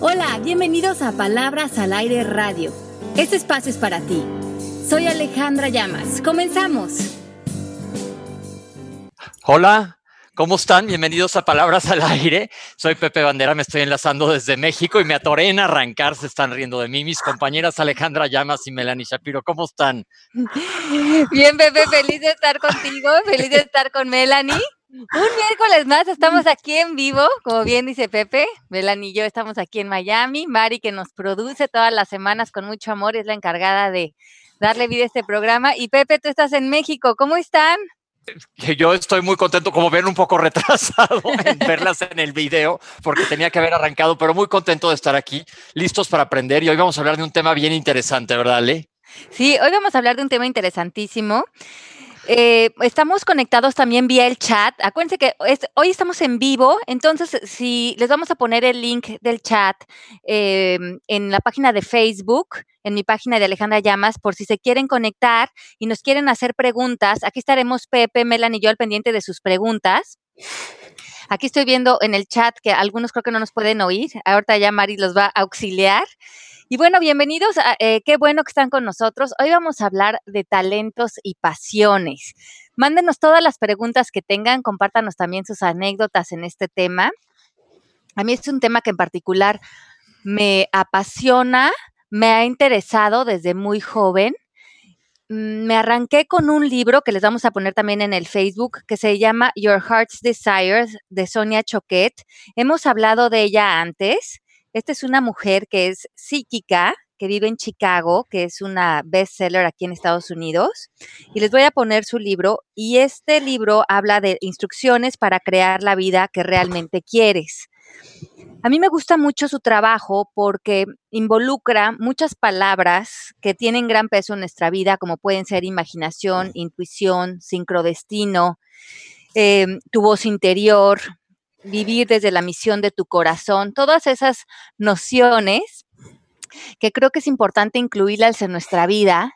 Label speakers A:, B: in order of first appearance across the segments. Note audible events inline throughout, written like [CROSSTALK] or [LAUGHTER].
A: Hola, bienvenidos a Palabras al Aire Radio. Este espacio es para ti. Soy Alejandra Llamas. Comenzamos.
B: Hola, ¿cómo están? Bienvenidos a Palabras al Aire. Soy Pepe Bandera, me estoy enlazando desde México y me atoré en arrancar. Se están riendo de mí mis compañeras Alejandra Llamas y Melanie Shapiro. ¿Cómo están?
C: Bien, Pepe, feliz de estar contigo, feliz de estar con Melanie. Un miércoles más estamos aquí en vivo, como bien dice Pepe. Melanie y yo estamos aquí en Miami. Mari, que nos produce todas las semanas con mucho amor, es la encargada de darle vida a este programa. Y Pepe, tú estás en México. ¿Cómo están?
B: Que yo estoy muy contento, como ven, un poco retrasado [LAUGHS] en verlas en el video, porque tenía que haber arrancado, pero muy contento de estar aquí, listos para aprender. Y hoy vamos a hablar de un tema bien interesante, ¿verdad, Ale?
C: Sí, hoy vamos a hablar de un tema interesantísimo. Eh, estamos conectados también vía el chat. Acuérdense que hoy estamos en vivo, entonces si les vamos a poner el link del chat em, en la página de Facebook, en mi página de Alejandra Llamas, por si se quieren conectar y nos quieren hacer preguntas. Aquí estaremos Pepe, Melan y yo al pendiente de sus preguntas. Aquí estoy viendo en el chat que algunos creo que no nos pueden oír. Ahorita ya Mari los va a auxiliar. Y bueno, bienvenidos, a, eh, qué bueno que están con nosotros. Hoy vamos a hablar de talentos y pasiones. Mándenos todas las preguntas que tengan, compártanos también sus anécdotas en este tema. A mí es un tema que en particular me apasiona, me ha interesado desde muy joven. Mm, me arranqué con un libro que les vamos a poner también en el Facebook que se llama Your Heart's Desires de Sonia Choquet. Hemos hablado de ella antes esta es una mujer que es psíquica, que vive en Chicago, que es una bestseller aquí en Estados Unidos. Y les voy a poner su libro. Y este libro habla de instrucciones para crear la vida que realmente quieres. A mí me gusta mucho su trabajo porque involucra muchas palabras que tienen gran peso en nuestra vida, como pueden ser imaginación, intuición, sincrodestino, eh, tu voz interior, vivir desde la misión de tu corazón, todas esas nociones que creo que es importante incluirlas en nuestra vida.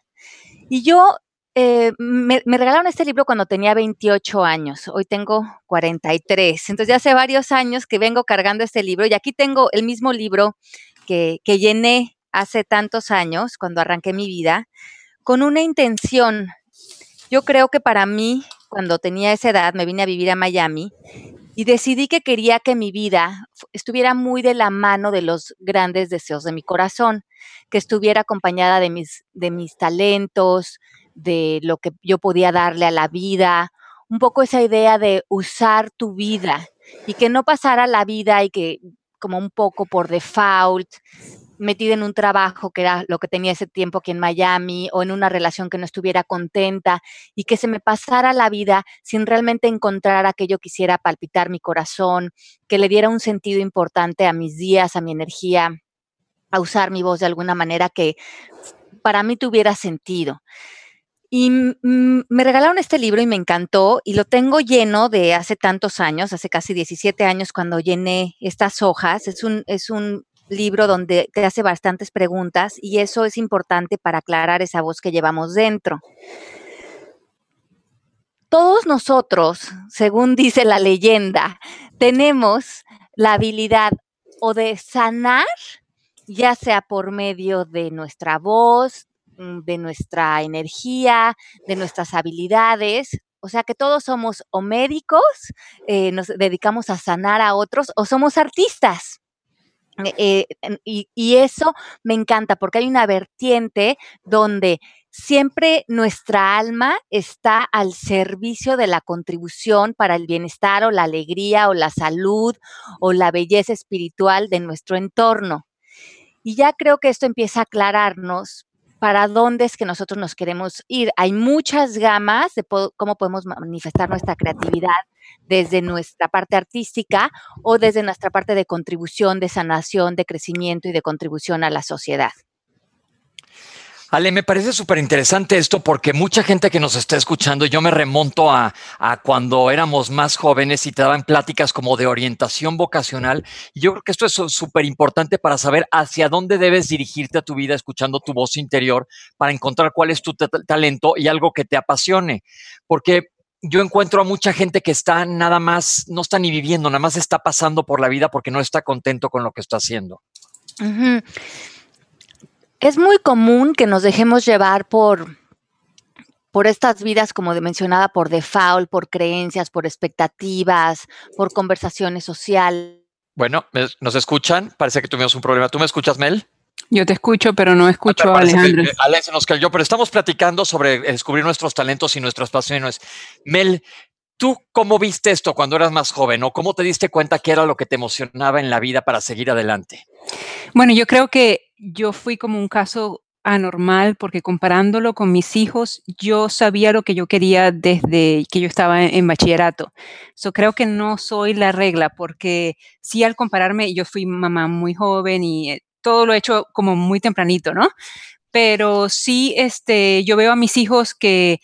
C: Y yo eh, me, regalaron este libro cuando tenía 28 años, hoy tengo 43, entonces ya hace varios años que vengo cargando este libro y aquí tengo el mismo libro que, que llené hace tantos años, cuando arranqué mi vida, con una intención. Yo creo que para mí, cuando tenía esa edad, me vine a vivir a Miami y decidí que quería que mi vida estuviera muy de la mano de los grandes deseos de mi corazón, que estuviera acompañada de mis, de mis talentos, de lo que yo podía darle a la vida, un poco esa idea de usar tu vida y que no pasara la vida y que como un poco por default metida en un trabajo que era lo que tenía ese tiempo aquí en Miami o en una relación que no estuviera contenta y que se me pasara la vida sin realmente encontrar aquello que quisiera palpitar mi corazón, que le diera un sentido importante a mis días, a mi energía, a usar mi voz de alguna manera que para mí tuviera sentido. Y me regalaron este libro y me encantó y lo tengo lleno de hace tantos años, hace casi 17 años cuando llené estas hojas. Es un, es un libro donde te hace bastantes preguntas y eso es importante para aclarar esa voz que llevamos dentro. Todos nosotros, según dice la leyenda, tenemos la habilidad o de sanar, ya sea por medio de nuestra voz, mm, de nuestra energía, de nuestras habilidades, o sea que todos somos o médicos, eh, nos dedicamos a sanar a otros, o somos artistas. Eh, y, y, eso me encanta porque hay una vertiente donde siempre nuestra alma está al servicio de la contribución para el bienestar o la alegría o la salud o la belleza espiritual de nuestro entorno. Y ya creo que esto empieza a aclararnos para dónde es que nosotros nos queremos ir. Hay muchas gamas de cómo podemos manifestar nuestra creatividad desde nuestra parte artística o desde nuestra parte de contribución, de sanación, de crecimiento y de contribución a la sociedad.
B: Ale, me parece súper interesante esto porque mucha gente que nos está escuchando, yo me remonto a, cuando éramos más jóvenes y te daban pláticas como de orientación vocacional. Yo creo que esto es súper importante para saber hacia dónde debes dirigirte a tu vida escuchando tu voz interior para encontrar cuál es tu talento y algo que te apasione. Porque yo encuentro a mucha gente que está nada más, no está ni viviendo, nada más está pasando por la vida porque no está contento con lo que está haciendo.
C: Es muy común que nos dejemos llevar por, por estas vidas, como mencionaba, por default, por creencias, por expectativas, por conversaciones sociales.
B: Bueno, ¿nos escuchan? Parece que tuvimos un problema. ¿Tú me escuchas, Mel?
D: Yo te escucho, pero no escucho a Alejandro.
B: Alex nos cayó, pero estamos platicando sobre descubrir nuestros talentos y nuestras pasiones. Mel, ¿tú cómo viste esto cuando eras más joven o cómo te diste cuenta que era lo que te emocionaba en la vida para seguir adelante?
D: Bueno, yo creo que yo fui como un caso anormal porque comparándolo con mis hijos, yo sabía lo que yo quería desde que yo estaba en, bachillerato. So, creo que no soy la regla porque sí al compararme, yo fui mamá muy joven y eh, todo lo he hecho como muy tempranito, ¿no? Pero sí, este, yo veo a mis hijos que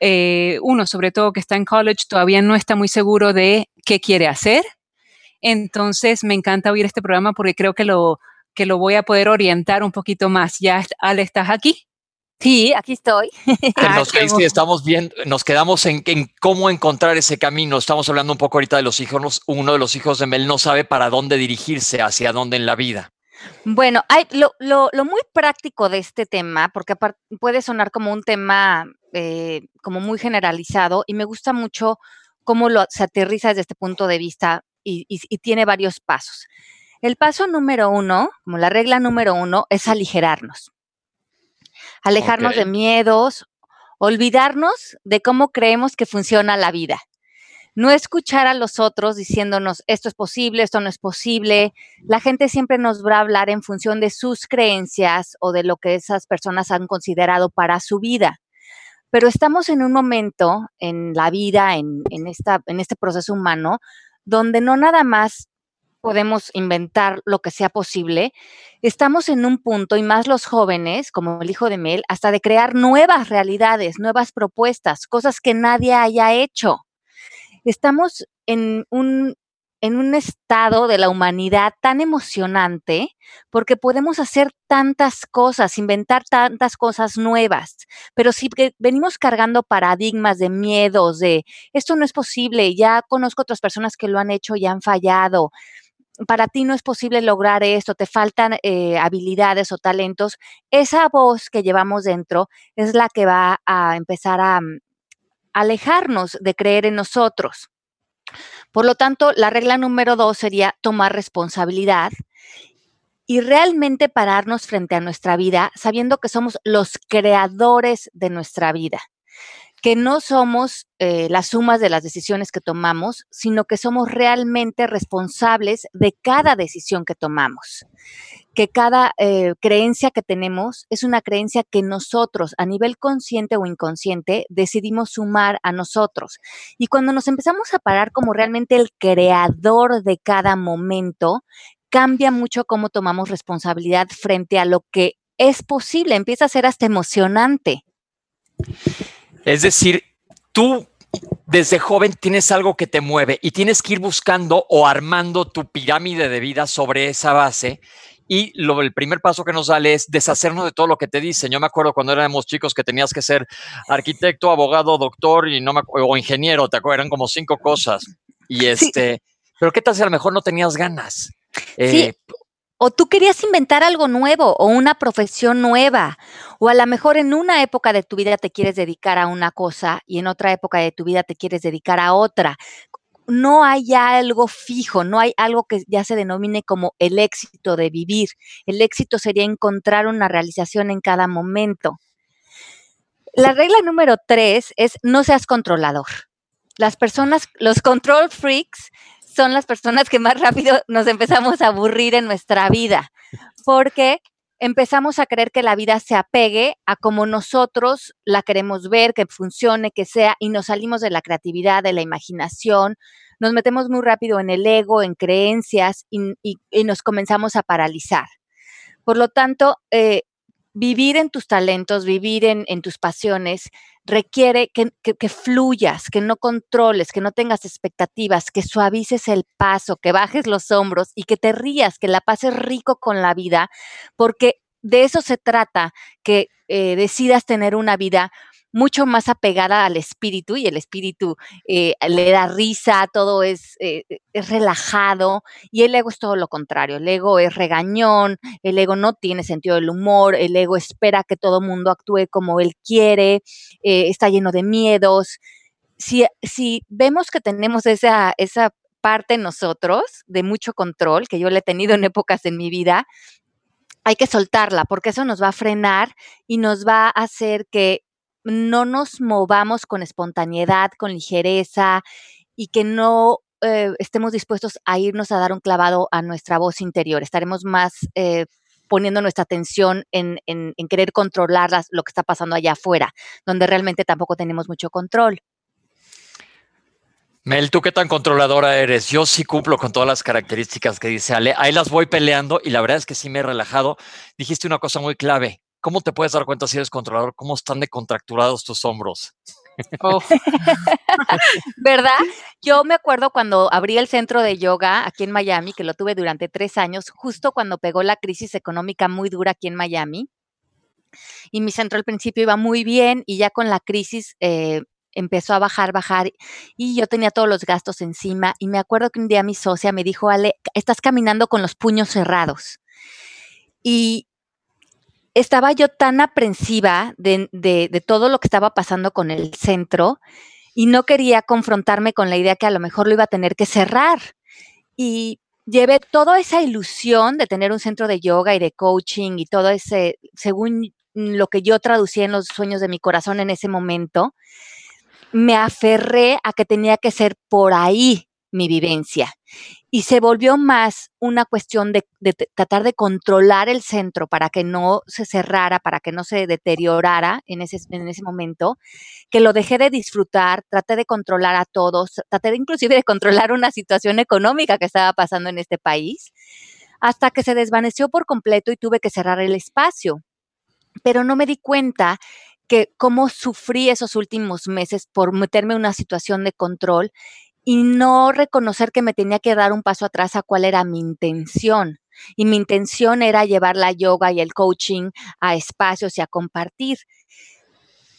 D: eh, uno, sobre todo que está en college, todavía no está muy seguro de qué quiere hacer. Entonces, me encanta oír este programa porque creo que lo, que lo voy a poder orientar un poquito más. ¿Ya, Ale, estás aquí?
C: Sí, aquí estoy. [LAUGHS]
B: Ah, nos, estamos viendo, nos quedamos en, en, cómo encontrar ese camino. Estamos hablando un poco ahorita de los hijos. Uno de los hijos de Mel no sabe para dónde dirigirse, hacia dónde en la vida.
C: Bueno, hay, lo, lo, lo, muy práctico de este tema, porque puede sonar como un tema eh, como muy generalizado, y me gusta mucho cómo lo, se aterriza desde este punto de vista y, y, tiene varios pasos. El paso número uno, como la regla número uno, es aligerarnos. Alejarnos de miedos, olvidarnos de cómo creemos que funciona la vida no escuchar a los otros diciéndonos esto es posible, esto no es posible. La gente siempre nos va a hablar en función de sus creencias o de lo que esas personas han considerado para su vida. Pero estamos en un momento en la vida, en, esta, en este proceso humano, donde no nada más podemos inventar lo que sea posible, estamos en un punto, y más los jóvenes, como el hijo de Mel, hasta de crear nuevas realidades, nuevas propuestas, cosas que nadie haya hecho. Estamos en un, en un estado de la humanidad tan emocionante porque podemos hacer tantas cosas, inventar tantas cosas nuevas, pero si venimos cargando paradigmas de miedos, de esto no es posible, ya conozco otras personas que lo han hecho y han fallado, para ti no es posible lograr esto, te faltan eh, habilidades o talentos, esa voz que llevamos dentro es la que va a empezar a, alejarnos de creer en nosotros. Por lo tanto, la regla número dos sería tomar responsabilidad y realmente pararnos frente a nuestra vida sabiendo que somos los creadores de nuestra vida que no somos eh, las sumas de las decisiones que tomamos, sino que somos realmente responsables de cada decisión que tomamos. Que cada eh, creencia que tenemos es una creencia que nosotros, a nivel consciente o inconsciente, decidimos sumar a nosotros. Y cuando nos empezamos a parar como realmente el creador de cada momento, cambia mucho cómo tomamos responsabilidad frente a lo que es posible, empieza a ser hasta emocionante.
B: Es decir, tú desde joven tienes algo que te mueve y tienes que ir buscando o armando tu pirámide de vida sobre esa base. Y lo, el primer paso que nos sale es deshacernos de todo lo que te dicen. Yo me acuerdo cuando éramos chicos que tenías que ser arquitecto, abogado, doctor y no o ingeniero, te acuerdas, eran como cinco cosas. Y este, pero qué tal si a lo mejor no tenías ganas.
C: Sí. O tú querías inventar algo nuevo o una profesión nueva, o a lo mejor en una época de tu vida te quieres dedicar a una cosa y en otra época de tu vida te quieres dedicar a otra. No hay algo fijo, no hay algo que ya se denomine como el éxito de vivir. El éxito sería encontrar una realización en cada momento. La regla número tres es no seas controlador. Las personas, los control freaks, son las personas que más rápido nos empezamos a aburrir en nuestra vida, porque empezamos a creer que la vida se apegue a como nosotros la queremos ver, que funcione, que sea, y nos salimos de la creatividad, de la imaginación, nos metemos muy rápido en el ego, en creencias y, nos comenzamos a paralizar. Por lo tanto, eh, vivir en tus talentos, vivir en, tus pasiones, requiere que, fluyas, que no controles, que no tengas expectativas, que suavices el paso, que bajes los hombros y que te rías, que la pases rico con la vida, porque de eso se trata, que eh, decidas tener una vida mucho más apegada al espíritu y el espíritu eh, le da risa, todo es, eh, es relajado y el ego es todo lo contrario, el ego es regañón, el ego no tiene sentido del humor, el ego espera que todo mundo actúe como él quiere, eh, está lleno de miedos. Si, si vemos que tenemos esa, esa parte nosotros de mucho control, que yo le he tenido en épocas en mi vida, hay que soltarla porque eso nos va a frenar y nos va a hacer que no nos movamos con espontaneidad, con ligereza y que no eh, estemos dispuestos a irnos a dar un clavado a nuestra voz interior. Estaremos más eh, poniendo nuestra atención en, querer controlar lo que está pasando allá afuera, donde realmente tampoco tenemos mucho control.
B: Mel, ¿tú qué tan controladora eres? Yo sí cumplo con todas las características que dice Ale. Ahí las voy peleando y la verdad es que sí me he relajado. Dijiste una cosa muy clave. ¿Cómo te puedes dar cuenta si eres controlador? ¿Cómo están de contracturados tus hombros? [LAUGHS]
C: ¿Verdad? Yo me acuerdo cuando abrí el centro de yoga aquí en Miami, que lo tuve durante tres años, justo cuando pegó la crisis económica muy dura aquí en Miami. Y mi centro al principio iba muy bien y ya con la crisis eh, empezó a bajar, bajar y yo tenía todos los gastos encima y me acuerdo que un día mi socia me dijo, Ale, estás caminando con los puños cerrados. Y estaba yo tan aprensiva de, todo lo que estaba pasando con el centro y no quería confrontarme con la idea que a lo mejor lo iba a tener que cerrar. Y llevé toda esa ilusión de tener un centro de yoga y de coaching y todo ese, según lo que yo traducía en los sueños de mi corazón en ese momento, me aferré a que tenía que ser por ahí mi vivencia. Y se volvió más una cuestión de, tratar de controlar el centro para que no se cerrara, para que no se deteriorara en ese, en ese momento, que lo dejé de disfrutar, traté de controlar a todos, traté de inclusive de controlar una situación económica que estaba pasando en este país, hasta que se desvaneció por completo y tuve que cerrar el espacio. Pero no me di cuenta que cómo sufrí esos últimos meses por meterme en una situación de control y no reconocer que me tenía que dar un paso atrás a cuál era mi intención. Y mi intención era llevar la yoga y el coaching a espacios y a compartir.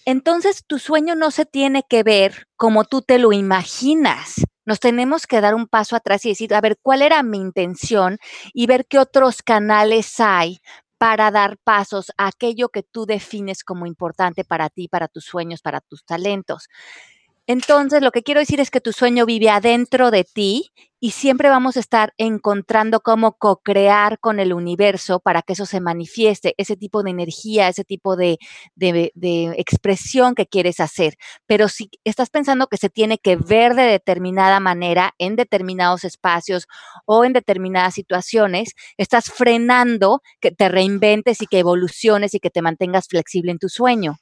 C: Entonces tu sueño no se tiene que ver como tú te lo imaginas. Nos tenemos que dar un paso atrás y decir, a ver, ¿cuál era mi intención? Y ver qué otros canales hay para dar pasos a aquello que tú defines como importante para ti, para tus sueños, para tus talentos. Entonces, lo que quiero decir es que tu sueño vive adentro de ti y siempre vamos a estar encontrando cómo co-crear con el universo para que eso se manifieste, ese tipo de energía, ese tipo de, expresión que quieres hacer. Pero si estás pensando que se tiene que ver de determinada manera en determinados espacios o en determinadas situaciones, estás frenando que te reinventes y que evoluciones y que te mantengas flexible en tu sueño.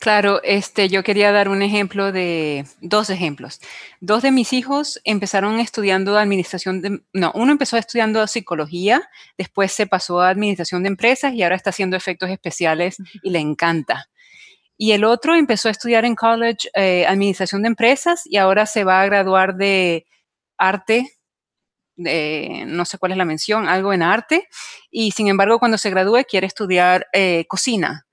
D: Claro, este, yo quería dar un ejemplo de dos ejemplos. Dos de mis hijos empezaron estudiando administración de, no, uno empezó estudiando psicología, después se pasó a administración de empresas y ahora está haciendo efectos especiales y le encanta. Y el otro empezó a estudiar en college eh, administración de empresas y ahora se va a graduar de arte, no sé cuál es la mención, algo en arte. Y sin embargo, cuando se gradúe quiere estudiar eh, cocina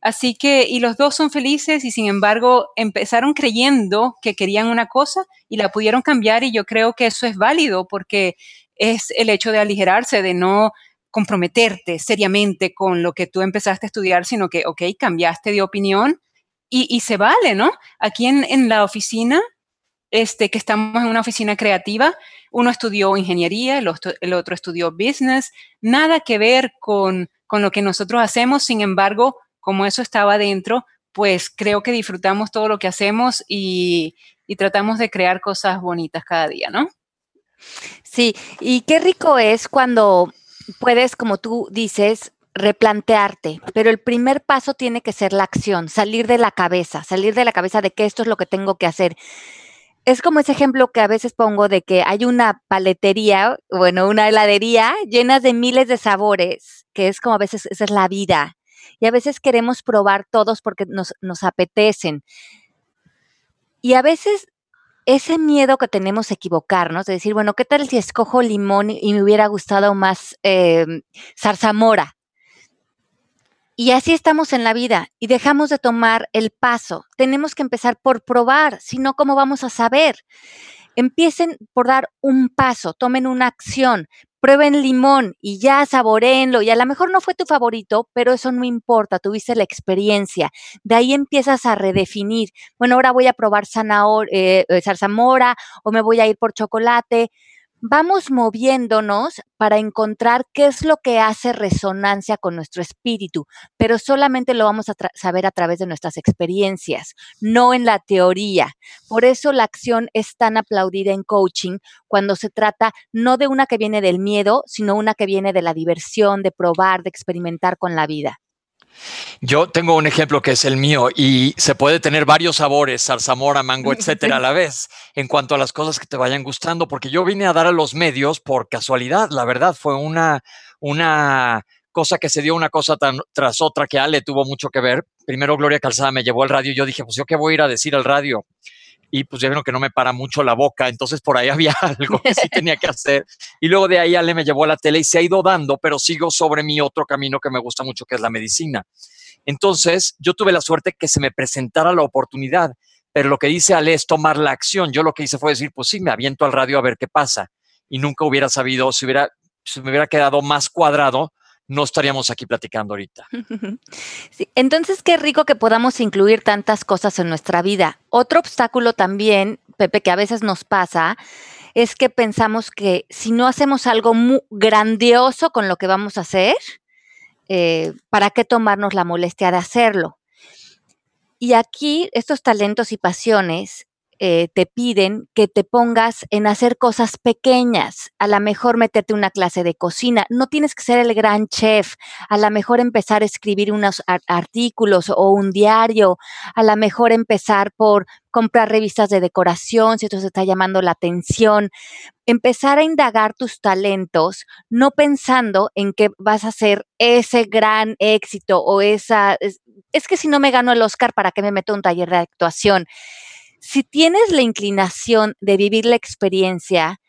D: Así que, y los dos son felices y sin embargo empezaron creyendo que querían una cosa y la pudieron cambiar y yo creo que eso es válido porque es el hecho de aligerarse, de no comprometerte seriamente con lo que tú empezaste a estudiar, sino que, ok, cambiaste de opinión y, se vale, ¿no? Aquí en, la oficina, este, que estamos en una oficina creativa, uno estudió ingeniería, el otro, el otro estudió business, nada que ver con, con lo que nosotros hacemos, sin embargo, como eso estaba dentro, pues creo que disfrutamos todo lo que hacemos y, tratamos de crear cosas bonitas cada día, ¿no?
C: Sí, y qué rico es cuando puedes, como tú dices, replantearte, pero el primer paso tiene que ser la acción, salir de la cabeza, salir de la cabeza de que esto es lo que tengo que hacer. Es como ese ejemplo que a veces pongo de que hay una paletería, bueno, una heladería llena de miles de sabores, que es como a veces esa es la vida y a veces queremos probar todos porque nos, apetecen. Y a veces ese miedo que tenemos a equivocarnos, de decir, bueno, ¿qué tal si escojo limón y me hubiera gustado más eh, zarzamora? Y así estamos en la vida y dejamos de tomar el paso. Tenemos que empezar por probar, si no, ¿cómo vamos a saber? Empiecen por dar un paso, tomen una acción, prueben limón y ya saboreenlo. Y a lo mejor no fue tu favorito, pero eso no importa, tuviste la experiencia. De ahí empiezas a redefinir. Bueno, ahora voy a probar zanahoria, eh, eh, o me voy a ir por chocolate vamos moviéndonos para encontrar qué es lo que hace resonancia con nuestro espíritu, pero solamente lo vamos a saber a través de nuestras experiencias, no en la teoría. Por eso la acción es tan aplaudida en coaching cuando se trata no de una que viene del miedo, sino una que viene de la diversión, de probar, de experimentar con la vida.
B: Yo tengo un ejemplo que es el mío y se puede tener varios sabores, zarzamora, mango, etcétera, a la [LAUGHS] vez, en cuanto a las cosas que te vayan gustando, porque yo vine a dar a los medios por casualidad, la verdad, fue una, una cosa que se dio una cosa tras otra que Ale tuvo mucho que ver. Primero Gloria Calzada me llevó al radio y yo dije, pues yo qué voy a ir a decir al radio y pues ya vieron que no me para mucho la boca, entonces por ahí [LAUGHS] había algo que sí tenía que hacer. Y luego de ahí Ale me llevó a la tele y se ha ido dando, pero sigo sobre mi otro camino que me gusta mucho, que es la medicina. Entonces yo tuve la suerte que se me presentara la oportunidad, pero lo que dice Ale es tomar la acción. Yo lo que hice fue decir, pues sí, me aviento al radio a ver qué pasa. Y nunca hubiera sabido, si, hubiera, si me hubiera quedado más cuadrado, no estaríamos aquí platicando ahorita. [LAUGHS]
C: entonces, qué rico que podamos incluir tantas cosas en nuestra vida. Otro obstáculo también, Pepe, que a veces nos pasa, es que pensamos que si no hacemos algo muy grandioso con lo que vamos a hacer, eh, ¿para qué tomarnos la molestia de hacerlo? Y aquí estos talentos y pasiones eh, te piden que te pongas en hacer cosas pequeñas, a lo mejor meterte una clase de cocina, no tienes que ser el gran chef, a lo mejor empezar a escribir unos artículos o un diario, a lo mejor empezar por comprar revistas de decoración, si esto se está llamando la atención, empezar a indagar tus talentos, no pensando en que vas a hacer ese gran éxito o esa, es, que si no me gano el Oscar, ¿para qué me meto a un taller de actuación? Si tienes la inclinación de vivir la experiencia,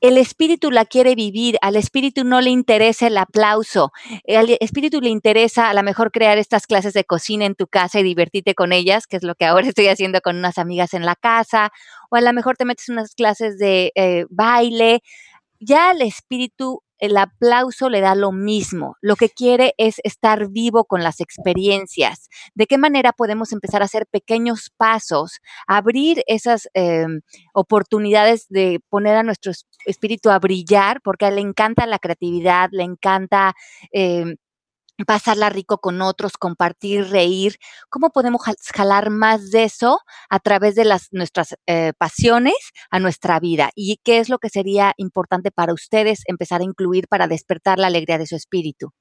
C: el espíritu la quiere vivir, al espíritu no le interesa el aplauso, al espíritu le interesa a lo mejor crear estas clases de cocina en tu casa y divertirte con ellas, que es lo que ahora [LAUGHS] estoy haciendo con unas amigas en la casa, o a lo mejor te metes unas clases de eh, baile. Ya al espíritu el aplauso le da lo mismo. Lo que quiere es estar vivo con las experiencias. ¿De qué manera podemos empezar a hacer pequeños pasos, abrir esas em, oportunidades de poner a nuestro espíritu a brillar? Porque a él le encanta la creatividad, le encanta em, pasarla rico con otros, compartir, reír. ¿Cómo podemos jalar más de eso a través de las, nuestras eh, pasiones a nuestra vida? ¿Y qué es lo que sería importante para ustedes empezar a incluir para despertar la alegría de su espíritu?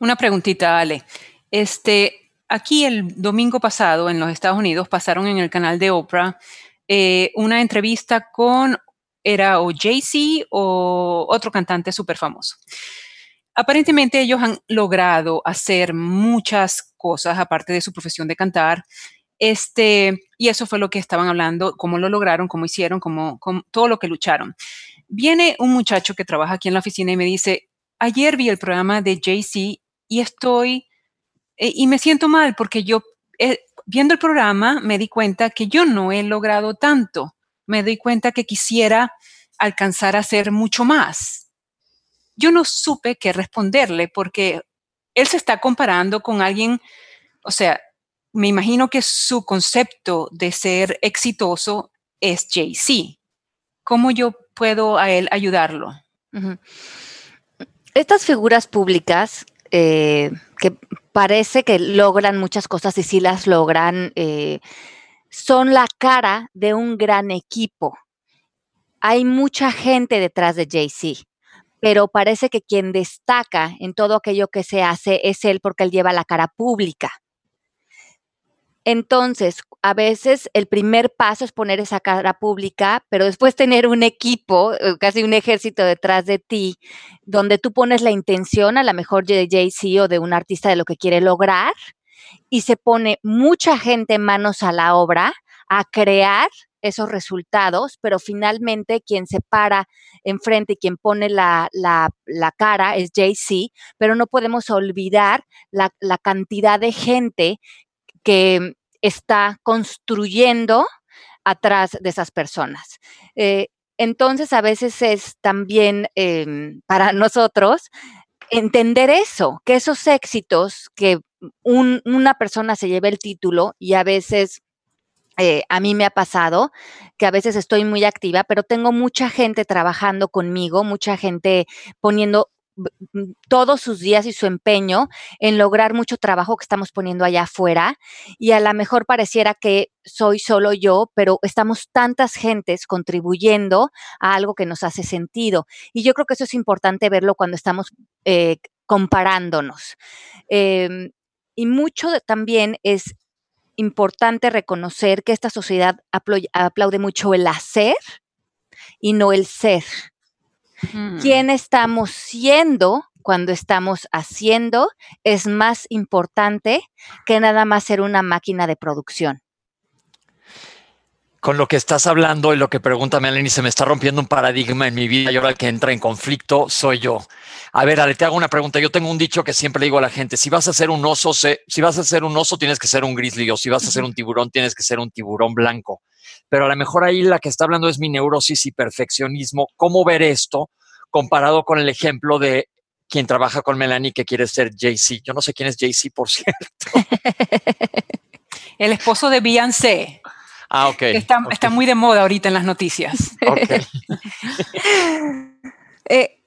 D: Una preguntita, Ale. Este, aquí el domingo pasado en los Estados Unidos pasaron en el canal de Oprah eh, una entrevista con, era o Jay-Z o otro cantante súper famoso aparentemente ellos han logrado hacer muchas cosas aparte de su profesión de cantar. Este, y eso fue lo que estaban hablando, cómo lo lograron, cómo hicieron, cómo, todo lo que lucharon. Viene un muchacho que trabaja aquí en la oficina y me dice, ayer vi el programa de JC y estoy, eh, y me siento mal porque yo, eh, viendo el programa, me di cuenta que yo no he logrado tanto. Me doy cuenta que quisiera alcanzar a hacer mucho más yo no supe qué responderle porque él se está comparando con alguien, o sea, me imagino que su concepto de ser exitoso es Jay-Z. ¿Cómo yo puedo a él ayudarlo?
C: Estas figuras públicas eh, que parece que logran muchas cosas y sí las logran, eh, son la cara de un gran equipo. Hay mucha gente detrás de Jay-Z pero parece que quien destaca en todo aquello que se hace es él porque él lleva la cara pública. Entonces, a veces el primer paso es poner esa cara pública, pero después tener un equipo, eh, casi un ejército detrás de ti, donde tú pones la intención, a lo mejor de Jay-Z o de un artista de lo que quiere lograr, y se pone mucha gente manos a la obra a crear esos resultados, pero finalmente quien se para enfrente y quien pone la, la, cara es JC, pero no podemos olvidar la, la cantidad de gente que está construyendo atrás de esas personas. Eh, entonces, a veces es también em, para [LAUGHS] nosotros entender eso, que esos éxitos, que una persona se lleve el título y a veces eh, a mí me ha pasado que a veces estoy muy activa, pero tengo mucha gente trabajando conmigo, mucha gente poniendo todos sus días y su empeño en lograr mucho trabajo que estamos poniendo allá afuera y a lo mejor pareciera que soy solo yo, pero estamos tantas gentes contribuyendo a algo que nos hace sentido. Y yo creo que eso es importante verlo cuando estamos eh, comparándonos. Em, y mucho también es importante reconocer que esta sociedad aplaude mucho el hacer y no el ser. ¿Quién estamos siendo cuando estamos haciendo? Es más importante que nada más ser una máquina de producción.
B: Con lo que estás hablando y lo que pregunta Melanie, se me está rompiendo un paradigma en mi vida y ahora el que entra en conflicto soy yo. A ver, Ale, te hago una pregunta. Yo tengo un dicho que siempre le digo a la gente, si vas a ser un oso, si vas a ser un oso, tienes que ser un grizzly, o si vas a ser un tiburón, tienes que ser un tiburón blanco. Pero a lo mejor ahí la que está hablando es mi neurosis y perfeccionismo. ¿Cómo ver esto? comparado con el ejemplo de quien trabaja con Melanie que quiere ser Jay-Z. Yo no sé quién es Jay-Z, por [LAUGHS] cierto. [LAUGHS]
D: el esposo de Beyoncé.
B: Ah, ok.
D: Está, está, muy de moda ahorita en las noticias. [LAUGHS]
C: Eh,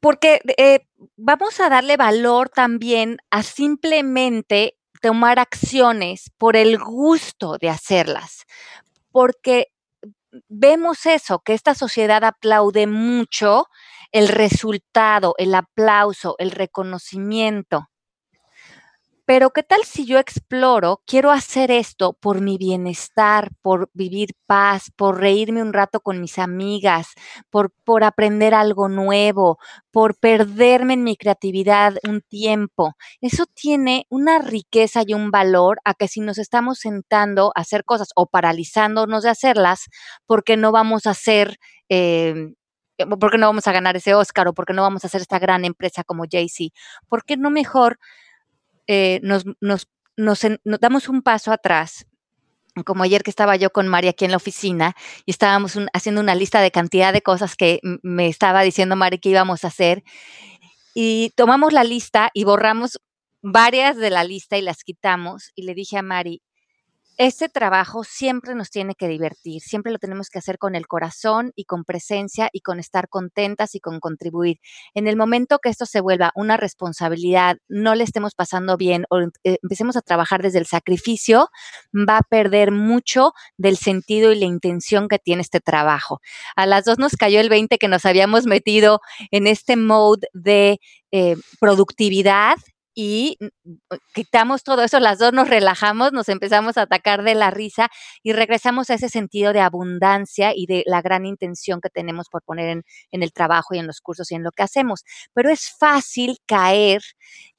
C: porque eh, vamos a darle valor también a simplemente tomar acciones por el gusto de hacerlas. Porque vemos eso, que esta sociedad aplaude mucho el resultado, el aplauso, el reconocimiento. Pero ¿qué tal si yo exploro, quiero hacer esto por mi bienestar, por vivir paz, por reírme un rato con mis amigas, por, por aprender algo nuevo, por perderme en mi creatividad un tiempo? Eso tiene una riqueza y un valor a que si nos estamos sentando a hacer cosas o paralizándonos de hacerlas, porque no vamos a hacer... Eh, ¿Por qué no vamos a ganar ese Oscar o por qué no vamos a hacer esta gran empresa como Jay-Z? ¿Por qué no mejor eh, nos, damos un paso atrás como ayer que estaba yo con María aquí en la oficina y estábamos haciendo una lista de cantidad de cosas que me estaba diciendo María que íbamos a hacer. Y tomamos la lista y borramos varias de la lista y las quitamos. Y le dije a Mari, este trabajo siempre nos tiene que divertir, siempre lo tenemos que hacer con el corazón y con presencia y con estar contentas y con contribuir. En el momento que esto se vuelva una responsabilidad, no le estemos pasando bien o eh, empecemos a trabajar desde el sacrificio, va a perder mucho del sentido y la intención que tiene este trabajo. A las dos nos cayó el 20 que nos habíamos metido en este mode de eh, productividad y quitamos todo eso, las dos nos relajamos, nos empezamos a atacar de la risa y regresamos a ese sentido de abundancia y de la gran intención que tenemos por poner en, en, el trabajo y en los cursos y en lo que hacemos. Pero es fácil caer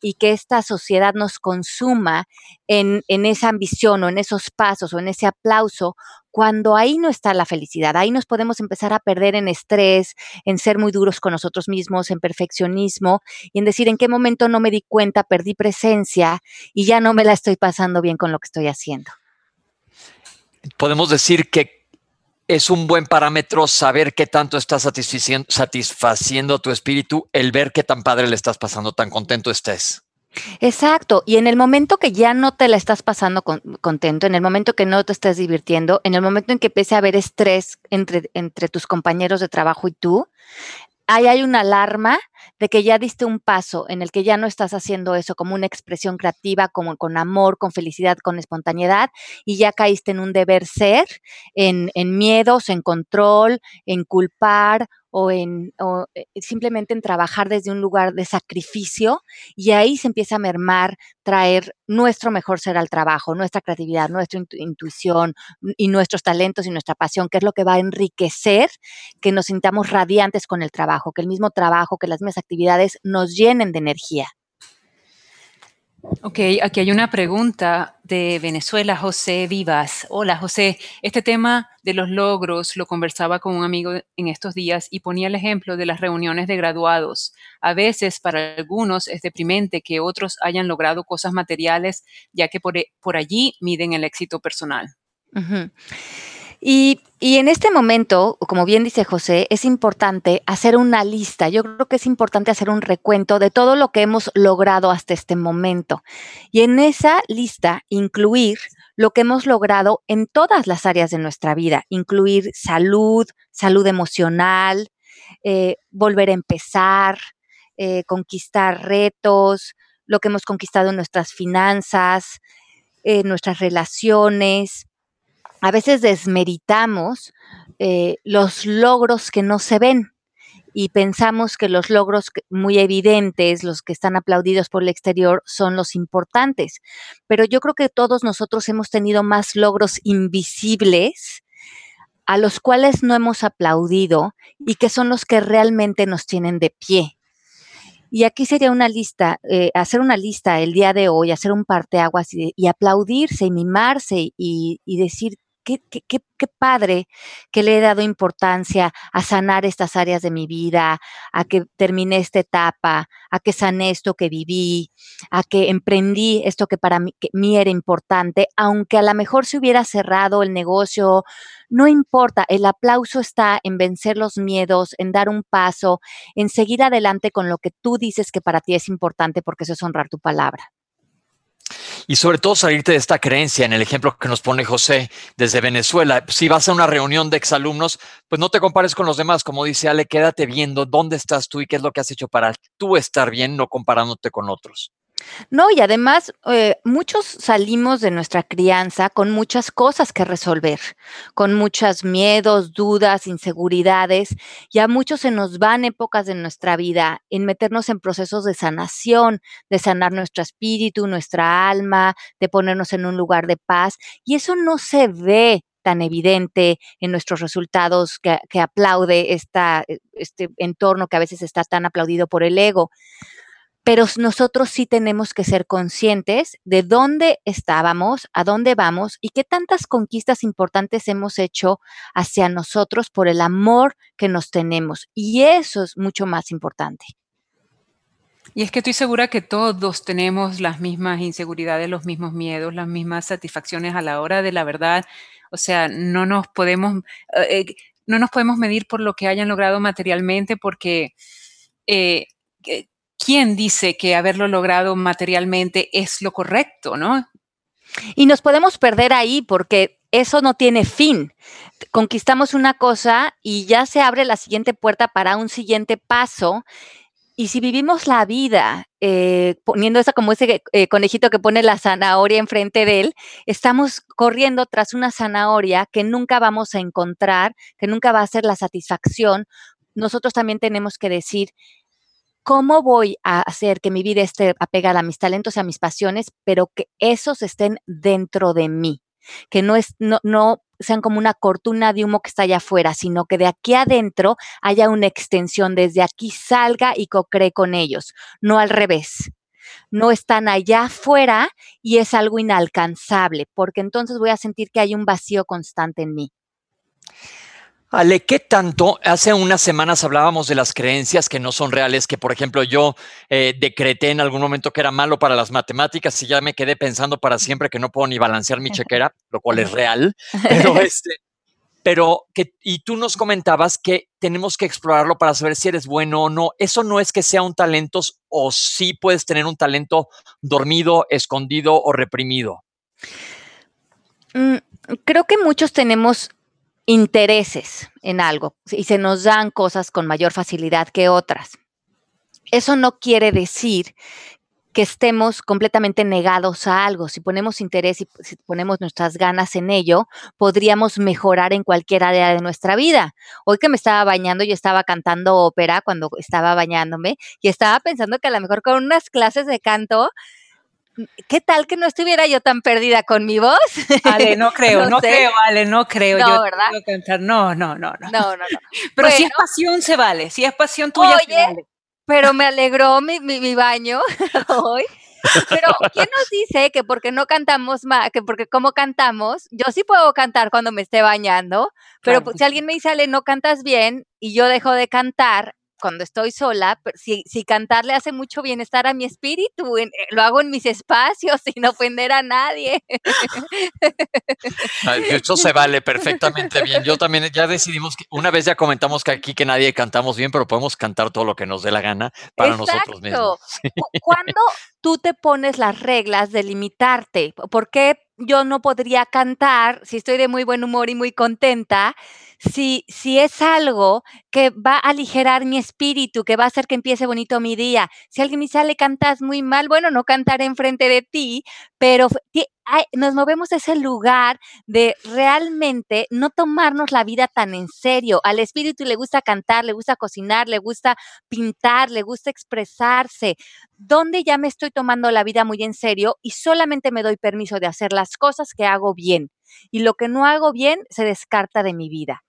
C: y que esta sociedad nos consuma en, en esa ambición o en esos pasos o en ese aplauso cuando ahí no está la felicidad, ahí nos podemos empezar a perder en estrés, en ser muy duros con nosotros mismos, en perfeccionismo y en decir en qué momento no me di cuenta, perdí presencia y ya no me la estoy pasando bien con lo que estoy haciendo.
B: Podemos decir que es un buen parámetro saber qué tanto estás satisfaciendo, satisfaciendo tu espíritu, el ver qué tan padre le estás pasando, tan contento estés.
C: Exacto. Y en el momento que ya no te la estás pasando contento, en el momento que no te estás divirtiendo, en el momento en que empiece a haber estrés entre, entre tus compañeros de trabajo y tú, ahí hay una alarma de que ya diste un paso en el que ya no estás haciendo eso como una expresión creativa, como con amor, con felicidad, con espontaneidad, y ya caíste en un deber ser, en, en miedos, en control, en culpar o en eh, simplemente en trabajar desde un lugar de sacrificio y ahí se empieza a mermar, traer nuestro mejor ser al trabajo, nuestra creatividad, nuestra intuición y nuestros talentos y nuestra pasión, que es lo que va a enriquecer que nos sintamos radiantes con el trabajo, que el mismo trabajo, que las mismas actividades nos llenen de energía.
D: Ok, aquí hay una pregunta de Venezuela, José Vivas. Hola, José. Este tema de los logros lo conversaba con un amigo en estos días y ponía el ejemplo de las reuniones de graduados. A veces para algunos es deprimente que otros hayan logrado cosas materiales, ya que por, allí miden el éxito personal.
C: Y, en este momento, como bien dice José, es importante hacer una lista. Yo creo que es importante hacer un recuento de todo lo que hemos logrado hasta este momento. Y en esa lista incluir lo que hemos logrado en todas las áreas de nuestra vida, incluir salud, salud emocional, eh, volver a empezar, eh, conquistar retos, lo que hemos conquistado en nuestras finanzas, en nuestras relaciones, a veces desmeritamos eh, los logros que no se ven y pensamos que los logros muy evidentes, los que están aplaudidos por el exterior, son los importantes. Pero yo creo que todos nosotros hemos tenido más logros invisibles a los cuales no hemos aplaudido y que son los que realmente nos tienen de pie. Y aquí sería una lista, eh, hacer una lista el día de hoy, hacer un parteaguas y, aplaudirse y mimarse y, y decir qué, qué, padre que le he dado importancia a sanar estas áreas de mi vida, a que terminé esta etapa, a que sané esto que viví, a que emprendí esto que para mí, mí era importante, aunque a lo mejor se hubiera cerrado el negocio, no importa, el aplauso está en vencer los miedos, en dar un paso, en seguir adelante con lo que tú dices que para ti es importante porque eso es honrar tu palabra.
B: Y sobre todo salirte de esta creencia en el ejemplo que nos pone José desde Venezuela. Si vas a una reunión de exalumnos, pues no te compares con los demás. Como dice Ale, quédate viendo dónde estás tú y qué es lo que has hecho para tú estar bien, no comparándote con otros.
C: No, y además eh, muchos salimos de nuestra crianza con muchas cosas que resolver, con muchos miedos, dudas, inseguridades, y a muchos se nos van épocas de nuestra vida en meternos en procesos de sanación, de sanar nuestro espíritu, nuestra alma, de ponernos en un lugar de paz, y eso no se ve tan evidente en nuestros resultados que, aplaude este entorno que a veces está tan aplaudido por el ego pero nosotros sí tenemos que ser conscientes de dónde estábamos, a dónde vamos y qué tantas conquistas importantes hemos hecho hacia nosotros por el amor que nos tenemos. Y eso es mucho más importante.
D: Y es que estoy segura que todos tenemos las mismas inseguridades, los mismos miedos, las mismas satisfacciones a la hora de la verdad. O sea, no nos podemos, eh, no nos podemos medir por lo que hayan logrado materialmente porque eh, ¿quién dice que haberlo logrado materialmente es lo correcto, no?
C: Y nos podemos perder ahí porque eso no tiene fin. Conquistamos una cosa y ya se abre la siguiente puerta para un siguiente paso. Y si vivimos la vida eh, poniendo esa como ese eh, conejito que pone la zanahoria enfrente de él, estamos corriendo tras una zanahoria que nunca vamos a encontrar, que nunca va a ser la satisfacción. Nosotros también tenemos que decir, ¿Cómo voy a hacer que mi vida esté apegada a mis talentos y a mis pasiones, pero que esos estén dentro de mí? Que no, es, no, no sean como una cortina de humo que está allá afuera, sino que de aquí adentro haya una extensión, desde aquí salga y co-cree con ellos, no al revés. No están allá afuera y es algo inalcanzable, porque entonces voy a sentir que hay un vacío constante en mí.
B: Ale, ¿qué tanto? Hace unas semanas hablábamos de las creencias que no son reales, que por ejemplo yo eh, decreté en algún momento que era malo para las matemáticas y ya me quedé pensando para siempre que no puedo ni balancear mi chequera, lo cual es real. Pero [LAUGHS] este, pero que, y tú nos comentabas que tenemos que explorarlo para saber si eres bueno o no. Eso no es que sea un talento o sí puedes tener un talento dormido, escondido o reprimido.
C: Mm, creo que muchos tenemos intereses en algo y se nos dan cosas con mayor facilidad que otras. Eso no quiere decir que estemos completamente negados a algo. Si ponemos interés y si ponemos nuestras ganas en ello, podríamos mejorar en cualquier área de nuestra vida. Hoy que me estaba bañando, yo estaba cantando ópera cuando estaba bañándome y estaba pensando que a lo mejor con unas clases de canto ¿Qué tal que no estuviera yo tan perdida con mi voz?
D: Ale, no [LAUGHS] creo, no, creo, Ale, no creo. No, yo ¿verdad? No, no, no, no. No, no, [LAUGHS] Pero si es pasión, se vale. Si es pasión tuya,
C: oye, Pero [LAUGHS] me alegró mi, mi, baño hoy. Pero ¿quién nos dice que porque no cantamos más, que porque cómo cantamos, yo sí puedo cantar cuando me esté bañando, pero
D: Claro.
C: si alguien me dice, Ale, no cantas bien y yo dejo de cantar cuando estoy sola, si, si cantar le hace mucho bienestar a mi espíritu, en- eh, lo hago en mis espacios [LAUGHS] sin ofender a nadie.
B: Eso [LAUGHS] se vale perfectamente bien. Yo también ya decidimos que una vez ya comentamos que aquí que nadie cantamos bien, pero podemos cantar todo lo que nos dé la gana para nosotros mismos. [LAUGHS]
C: Cu- ¿Cuándo tú te pones las reglas de limitarte? ¿Por qué yo no podría cantar si estoy de muy buen humor y muy contenta? Si, si es algo que va a aligerar mi espíritu, que va a hacer que empiece bonito mi día. Si alguien me dice, "Ale, cantas muy mal, bueno, no cantaré enfrente de ti, pero nos movemos a ese lugar de realmente no tomarnos la vida tan en serio. Al espíritu le gusta cantar, le gusta cocinar, le gusta pintar, le gusta expresarse, donde ya me estoy tomando la vida muy en serio y solamente me doy permiso de hacer las cosas que hago bien y lo que no hago bien se descarta de mi vida.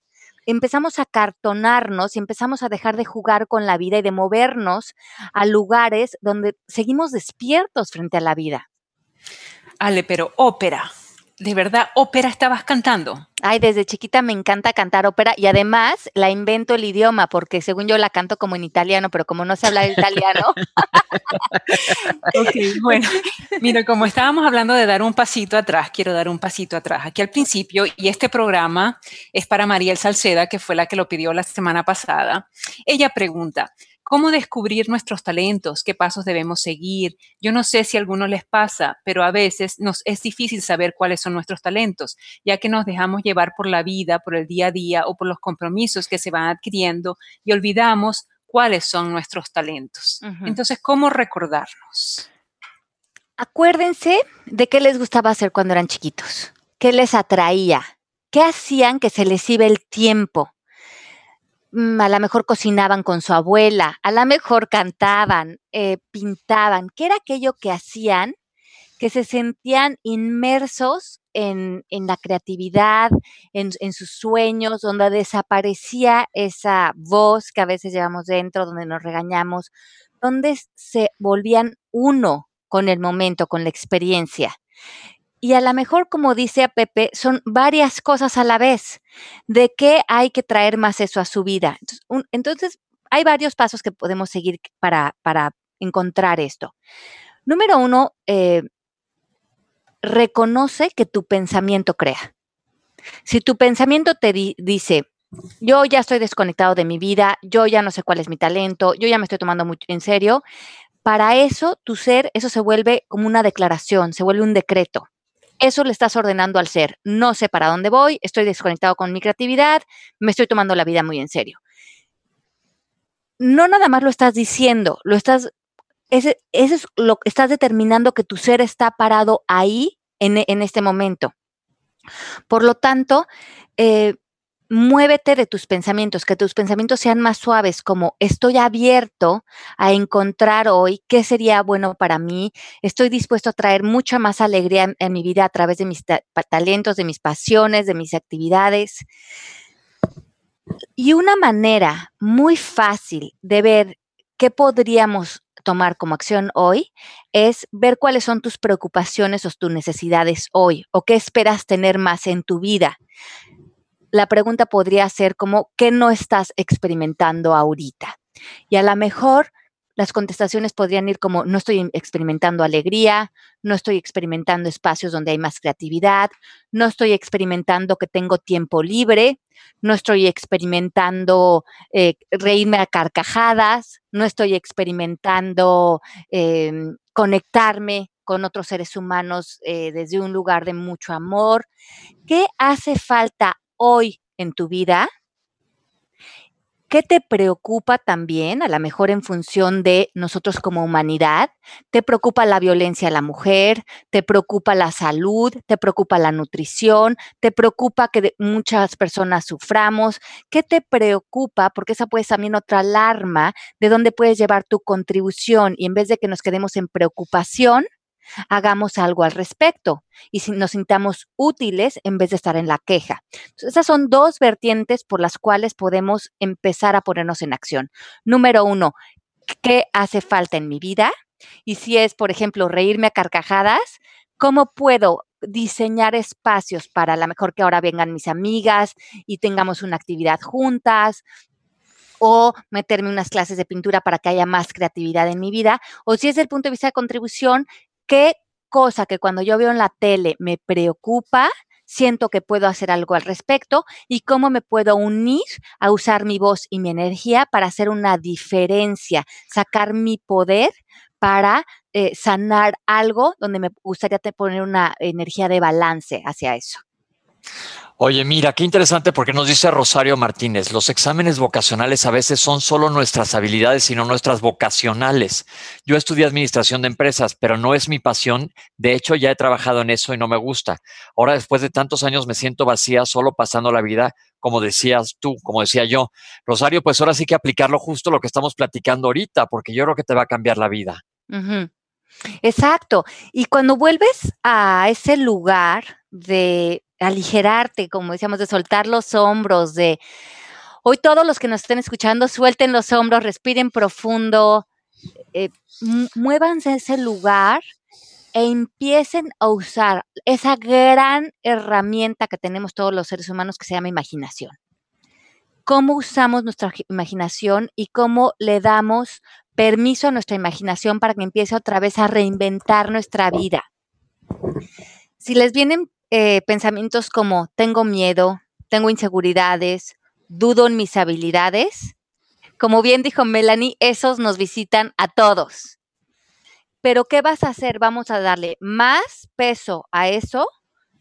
C: Empezamos a cartonarnos y empezamos a dejar de jugar con la vida y de movernos a lugares donde seguimos despiertos frente a la vida.
D: Ale, pero ópera. ¿De verdad ópera estabas cantando?
C: Ay, desde chiquita me encanta cantar ópera y además la invento el idioma porque según yo la canto como en italiano, pero como no sé hablar italiano, [LAUGHS]
D: Ok, bueno, mira, como estábamos hablando de dar un pasito atrás, quiero dar un pasito atrás. Aquí al principio, y este programa es para Mariel Salceda, que fue la que lo pidió la semana pasada. Ella pregunta, ¿cómo descubrir nuestros talentos? ¿Qué pasos debemos seguir? Yo no sé si a algunos les pasa, pero a veces nos es difícil saber cuáles son nuestros talentos, ya que nos dejamos llevar por la vida, por el día a día o por los compromisos que se van adquiriendo y olvidamos cuáles son nuestros talentos. Entonces, ¿cómo recordarnos?
C: acuérdense de qué les gustaba hacer cuando eran chiquitos, qué les atraía, qué hacían que se les iba el tiempo. Mm, A lo mejor cocinaban con su abuela, a lo mejor cantaban, eh, pintaban. ¿Qué era aquello que hacían que se sentían inmersos en, en la creatividad, en, en sus sueños, donde desaparecía esa voz que a veces llevamos dentro, donde nos regañamos, donde se volvían uno con el momento, con la experiencia. Y a lo mejor, como dice a Pepe, son varias cosas a la vez. ¿De qué hay que traer más eso a su vida? Entonces, hay varios pasos que podemos seguir para, encontrar esto. Número uno, eh, reconoce que tu pensamiento crea. Si tu pensamiento te di- dice, yo ya estoy desconectado de mi vida, yo ya no sé cuál es mi talento, yo ya me estoy tomando mucho en serio, para eso tu ser, eso se vuelve como una declaración, se vuelve un decreto. Eso le estás ordenando al ser. No sé para dónde voy, estoy desconectado con mi creatividad, me estoy tomando la vida muy en serio. No nada más lo estás diciendo, lo estás, ese, es lo que estás determinando que tu ser está parado ahí en, en este momento. Por lo tanto, eh, muévete de tus pensamientos, que tus pensamientos sean más suaves, como estoy abierto a encontrar hoy qué sería bueno para mí, estoy dispuesto a traer mucha más alegría en, mi vida a través de mis talentos, de mis pasiones, de mis actividades. Y una manera muy fácil de ver qué podríamos tomar como acción hoy es ver cuáles son tus preocupaciones o tus necesidades hoy o qué esperas tener más en tu vida. La pregunta podría ser como, ¿qué no estás experimentando ahorita? Y a lo mejor las contestaciones podrían ir como, no estoy experimentando alegría, no estoy experimentando espacios donde hay más creatividad, no estoy experimentando que tengo tiempo libre, no estoy experimentando eh, reírme a carcajadas, no estoy experimentando eh, conectarme con otros seres humanos eh, desde un lugar de mucho amor. ¿Qué hace falta hoy en tu vida? ¿Qué te preocupa también, a lo mejor en función de nosotros como humanidad? ¿Te preocupa la violencia a la mujer? ¿Te preocupa la salud? ¿Te preocupa la nutrición? ¿Te preocupa que muchas personas suframos? ¿Qué te preocupa? Porque esa puede ser también otra alarma de dónde puedes llevar tu contribución y en vez de que nos quedemos en preocupación, hagamos algo al respecto y si nos sintamos útiles en vez de estar en la queja. Esas son dos vertientes por las cuales podemos empezar a ponernos en acción. Número uno, ¿qué hace falta en mi vida? Y si es, por ejemplo, reírme a carcajadas, ¿cómo puedo diseñar espacios para mejor que ahora vengan mis amigas y tengamos una actividad juntas? o meterme unas clases de pintura para que haya más creatividad en mi vida, o si es el punto de vista de contribución, qué cosa que cuando yo veo en la tele me preocupa, siento que puedo hacer algo al respecto y cómo me puedo unir a usar mi voz y mi energía para hacer una diferencia, sacar mi poder para eh, sanar algo donde me gustaría poner una energía de balance hacia eso.
B: Oye, mira, qué interesante porque nos dice Rosario Martínez, los exámenes vocacionales a veces son solo nuestras habilidades, sino nuestras vocacionales. Yo estudié administración de empresas, pero no es mi pasión. De hecho, ya he trabajado en eso y no me gusta. Ahora, después de tantos años, me siento vacía solo pasando la vida, como decías tú, como decía yo. Rosario, pues ahora sí que aplicarlo justo lo que estamos platicando ahorita, porque yo creo que te va a cambiar la vida.
C: Exacto. Y cuando vuelves a ese lugar de aligerarte, como decíamos, de soltar los hombros, de hoy todos los que nos estén escuchando, suelten los hombros, respiren profundo, eh, muévanse ese lugar e empiecen a usar esa gran herramienta que tenemos todos los seres humanos que se llama imaginación. Cómo usamos nuestra imaginación y cómo le damos permiso a nuestra imaginación para que empiece otra vez a reinventar nuestra vida. Si les vienen eh, pensamientos como tengo miedo, tengo inseguridades, dudo en mis habilidades. Como bien dijo Melanie, esos nos visitan a todos. Pero ¿qué vas a hacer? Vamos a darle más peso a eso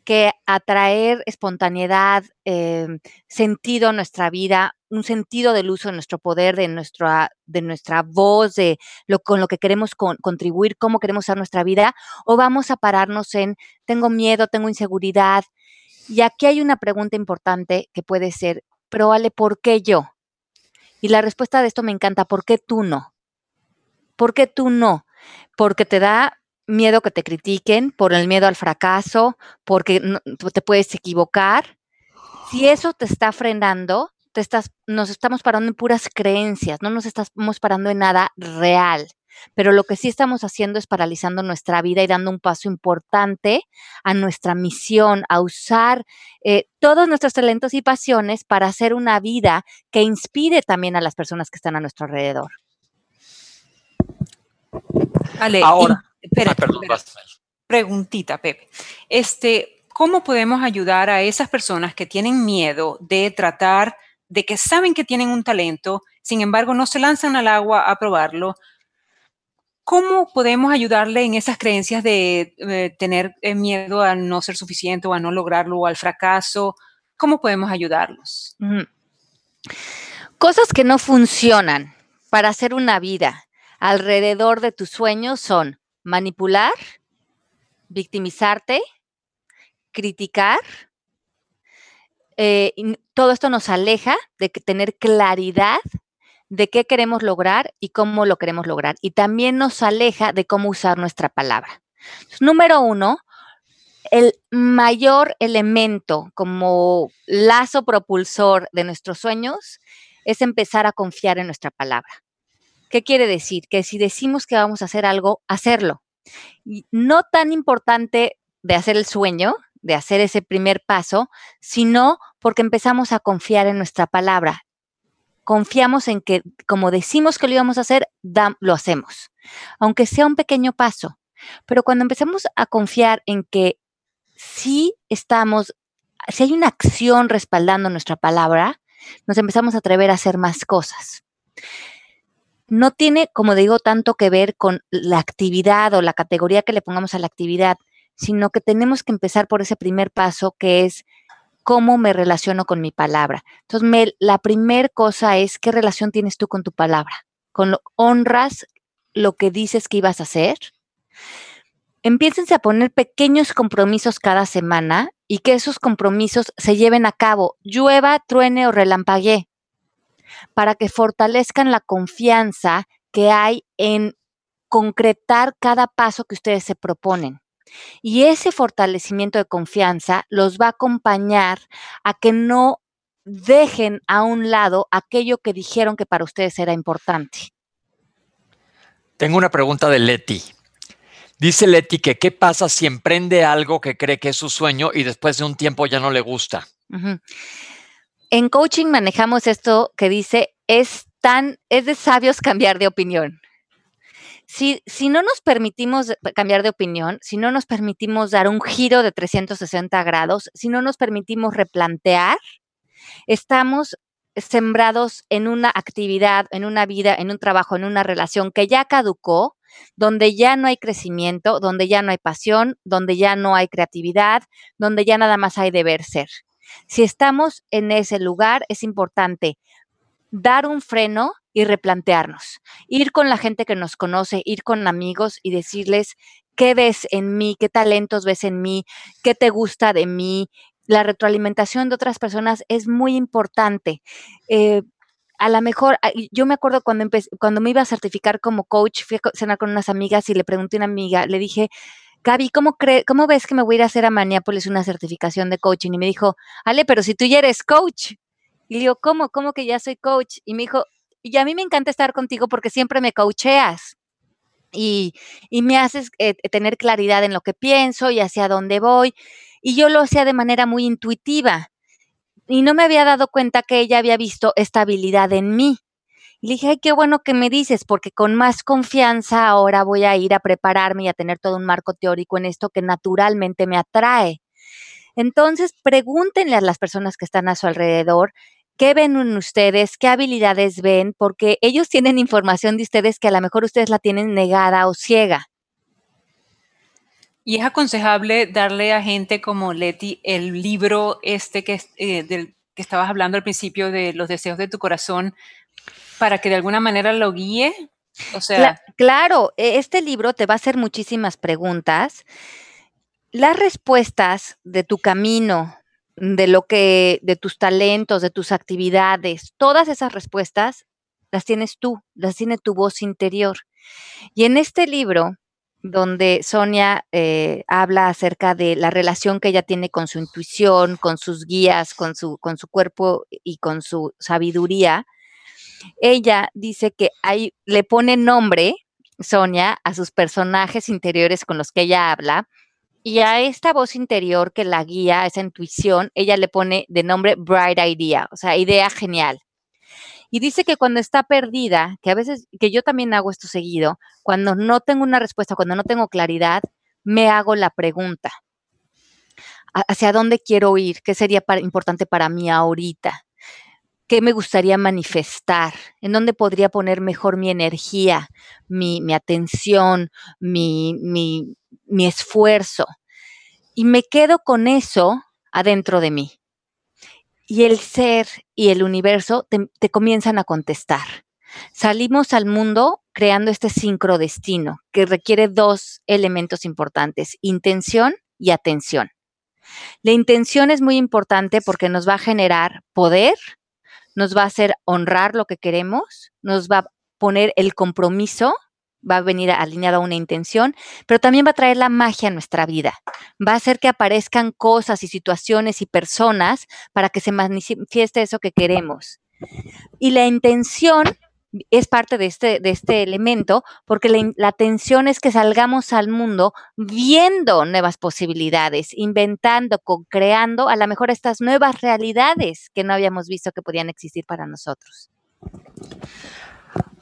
C: que atraer espontaneidad, em, sentido a nuestra vida, un sentido del uso de nuestro poder, de nuestra, de nuestra voz, de lo con lo que queremos contribuir, cómo queremos usar nuestra vida, o vamos a pararnos en tengo miedo, tengo inseguridad. Y aquí hay una pregunta importante que puede ser, pero vale, ¿por qué yo? Y la respuesta de esto me encanta, ¿por qué tú no? ¿Por qué tú no? Porque te da miedo que te critiquen, por el miedo al fracaso, porque te puedes equivocar. Si eso te está frenando, te estás, nos estamos parando en puras creencias, no nos estamos parando en nada real. Pero lo que sí estamos haciendo es paralizando nuestra vida y dando un paso importante a nuestra misión, a usar eh, todos nuestros talentos y pasiones para hacer una vida que inspire también a las personas que están a nuestro alrededor.
D: Ahora, Espera, Preguntita, Pepe. Este, ¿cómo podemos ayudar a esas personas que tienen miedo de tratar, de que saben que tienen un talento, sin embargo no se lanzan al agua a probarlo? ¿Cómo podemos ayudarle en esas creencias de eh, tener eh, miedo a no ser suficiente o a no lograrlo o al fracaso? ¿Cómo podemos ayudarlos?
C: Cosas que no funcionan para hacer una vida alrededor de tus sueños son manipular, victimizarte, criticar. Eh, todo esto nos aleja de tener claridad de qué queremos lograr y cómo lo queremos lograr. Y también nos aleja de cómo usar nuestra palabra. número uno, el mayor elemento como lazo propulsor de nuestros sueños es empezar a confiar en nuestra palabra. ¿Qué quiere decir? Que si decimos que vamos a hacer algo, hacerlo. No tan importante de hacer el sueño, de hacer ese primer paso, sino porque empezamos a confiar en nuestra palabra. Confiamos en que, como decimos que lo íbamos a hacer, lo hacemos, aunque sea un pequeño paso. Pero cuando empezamos a confiar en que sí estamos, si hay una acción respaldando nuestra palabra, nos empezamos a atrever a hacer más cosas no tiene, como digo, tanto que ver con la actividad o la categoría que le pongamos a la actividad, sino que tenemos que empezar por ese primer paso que es cómo me relaciono con mi palabra. Entonces, la primera cosa es qué relación tienes tú con tu palabra, con lo, honras lo que dices que ibas a hacer. Empiécense a poner pequeños compromisos cada semana y que esos compromisos se lleven a cabo, llueva, truene o relampaguee para que fortalezcan la confianza que hay en concretar cada paso que ustedes se proponen. Y ese fortalecimiento de confianza los va a acompañar a que no dejen a un lado aquello que dijeron que para ustedes era importante.
B: Tengo una pregunta de Leti. Dice Leti que qué pasa si emprende algo que cree que es su sueño y después de un tiempo ya no le gusta.
C: En coaching manejamos esto que dice es tan, es de sabios cambiar de opinión. Si, si, no nos permitimos cambiar de opinión, si no nos permitimos dar un giro de 360 grados, si no nos permitimos replantear, estamos sembrados en una actividad, en una vida, en un trabajo, en una relación que ya caducó, donde ya no hay crecimiento, donde ya no hay pasión, donde ya no hay creatividad, donde ya nada más hay deber ser. Si estamos en ese lugar, es importante dar un freno y replantearnos, ir con la gente que nos conoce, ir con amigos y decirles, ¿qué ves en mí? ¿Qué talentos ves en mí? ¿Qué te gusta de mí? La retroalimentación de otras personas es muy importante. Eh, a lo mejor, yo me acuerdo cuando, cuando me iba a certificar como coach, fui a cenar con unas amigas y le pregunté a una amiga, le dije, Gaby, ¿cómo, ¿cómo ves que me voy a ir a hacer a Maniápolis una certificación de coaching? Y me dijo, Ale, pero si tú ya eres coach. Y digo, ¿cómo? ¿Cómo que ya soy coach? Y me dijo, y a mí me encanta estar contigo porque siempre me coacheas. Y, me haces eh, tener claridad en lo que pienso y hacia dónde voy. Y yo lo hacía de manera muy intuitiva y no me había dado cuenta que ella había visto esta habilidad en mí. Le dije, ay, qué bueno que me dices, porque con más confianza ahora voy a ir a prepararme y a tener todo un marco teórico en esto que naturalmente me atrae. Entonces, pregúntenle a las personas que están a su alrededor qué ven en ustedes, qué habilidades ven, porque ellos tienen información de ustedes que a lo mejor ustedes la tienen negada o ciega.
D: Y es aconsejable darle a gente como Leti el libro este que, eh, del, que estabas hablando al principio de los deseos de tu corazón para que de alguna manera lo guíe. O sea,
C: claro, e, este libro te va a hacer muchísimas preguntas. Las respuestas de tu camino, de lo que, de tus talentos, de tus actividades, todas esas respuestas las tienes tú, las tiene tu voz interior. Y en este libro donde Sonia eh, habla acerca de la relación que ella tiene con su intuición, con sus guías, con su, con su cuerpo y con su sabiduría. Ella dice que hay, le pone nombre, Sonia, a sus personajes interiores con los que ella habla, y a esta voz interior que la guía, esa intuición, ella le pone de nombre Bright Idea, o sea, idea genial. Y dice que cuando está perdida, que a veces, que yo también hago esto seguido, cuando no tengo una respuesta, cuando no tengo claridad, me hago la pregunta. ¿Hacia dónde quiero ir? ¿Qué sería importante para mí ahorita? ¿Qué me gustaría manifestar? ¿En dónde podría poner mejor mi energía, mi, atención, mi, esfuerzo? Y me quedo con eso adentro de mí y el ser y el universo te, comienzan a contestar. Salimos al mundo creando este sincrodestino que requiere dos elementos importantes, intención y atención. La intención es muy importante porque nos va a generar poder, nos va a hacer honrar lo que queremos, nos va a poner el compromiso va a venir alineado a una intención, pero también va a traer la magia a nuestra vida. Va a hacer que aparezcan cosas y situaciones y personas para que se manifieste eso que queremos. Y la intención es parte de este, de este elemento, porque la, la atención es que salgamos al mundo viendo nuevas posibilidades, inventando, co-creando a lo mejor estas nuevas realidades que no habíamos visto que podían existir para nosotros.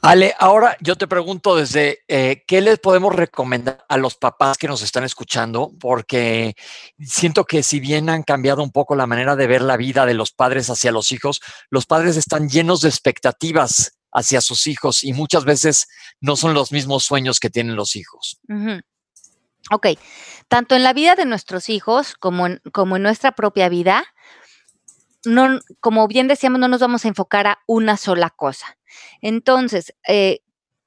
B: Ale, ahora yo te pregunto desde eh, qué les podemos recomendar a los papás que nos están escuchando, porque siento que si bien han cambiado un poco la manera de ver la vida de los padres hacia los hijos, los padres están llenos de expectativas hacia sus hijos y muchas veces no son los mismos sueños que tienen los hijos.
C: Ok, tanto en la vida de nuestros hijos como en, como nuestra propia vida, no, como bien decíamos, no nos vamos a enfocar a una sola cosa. Entonces, eh,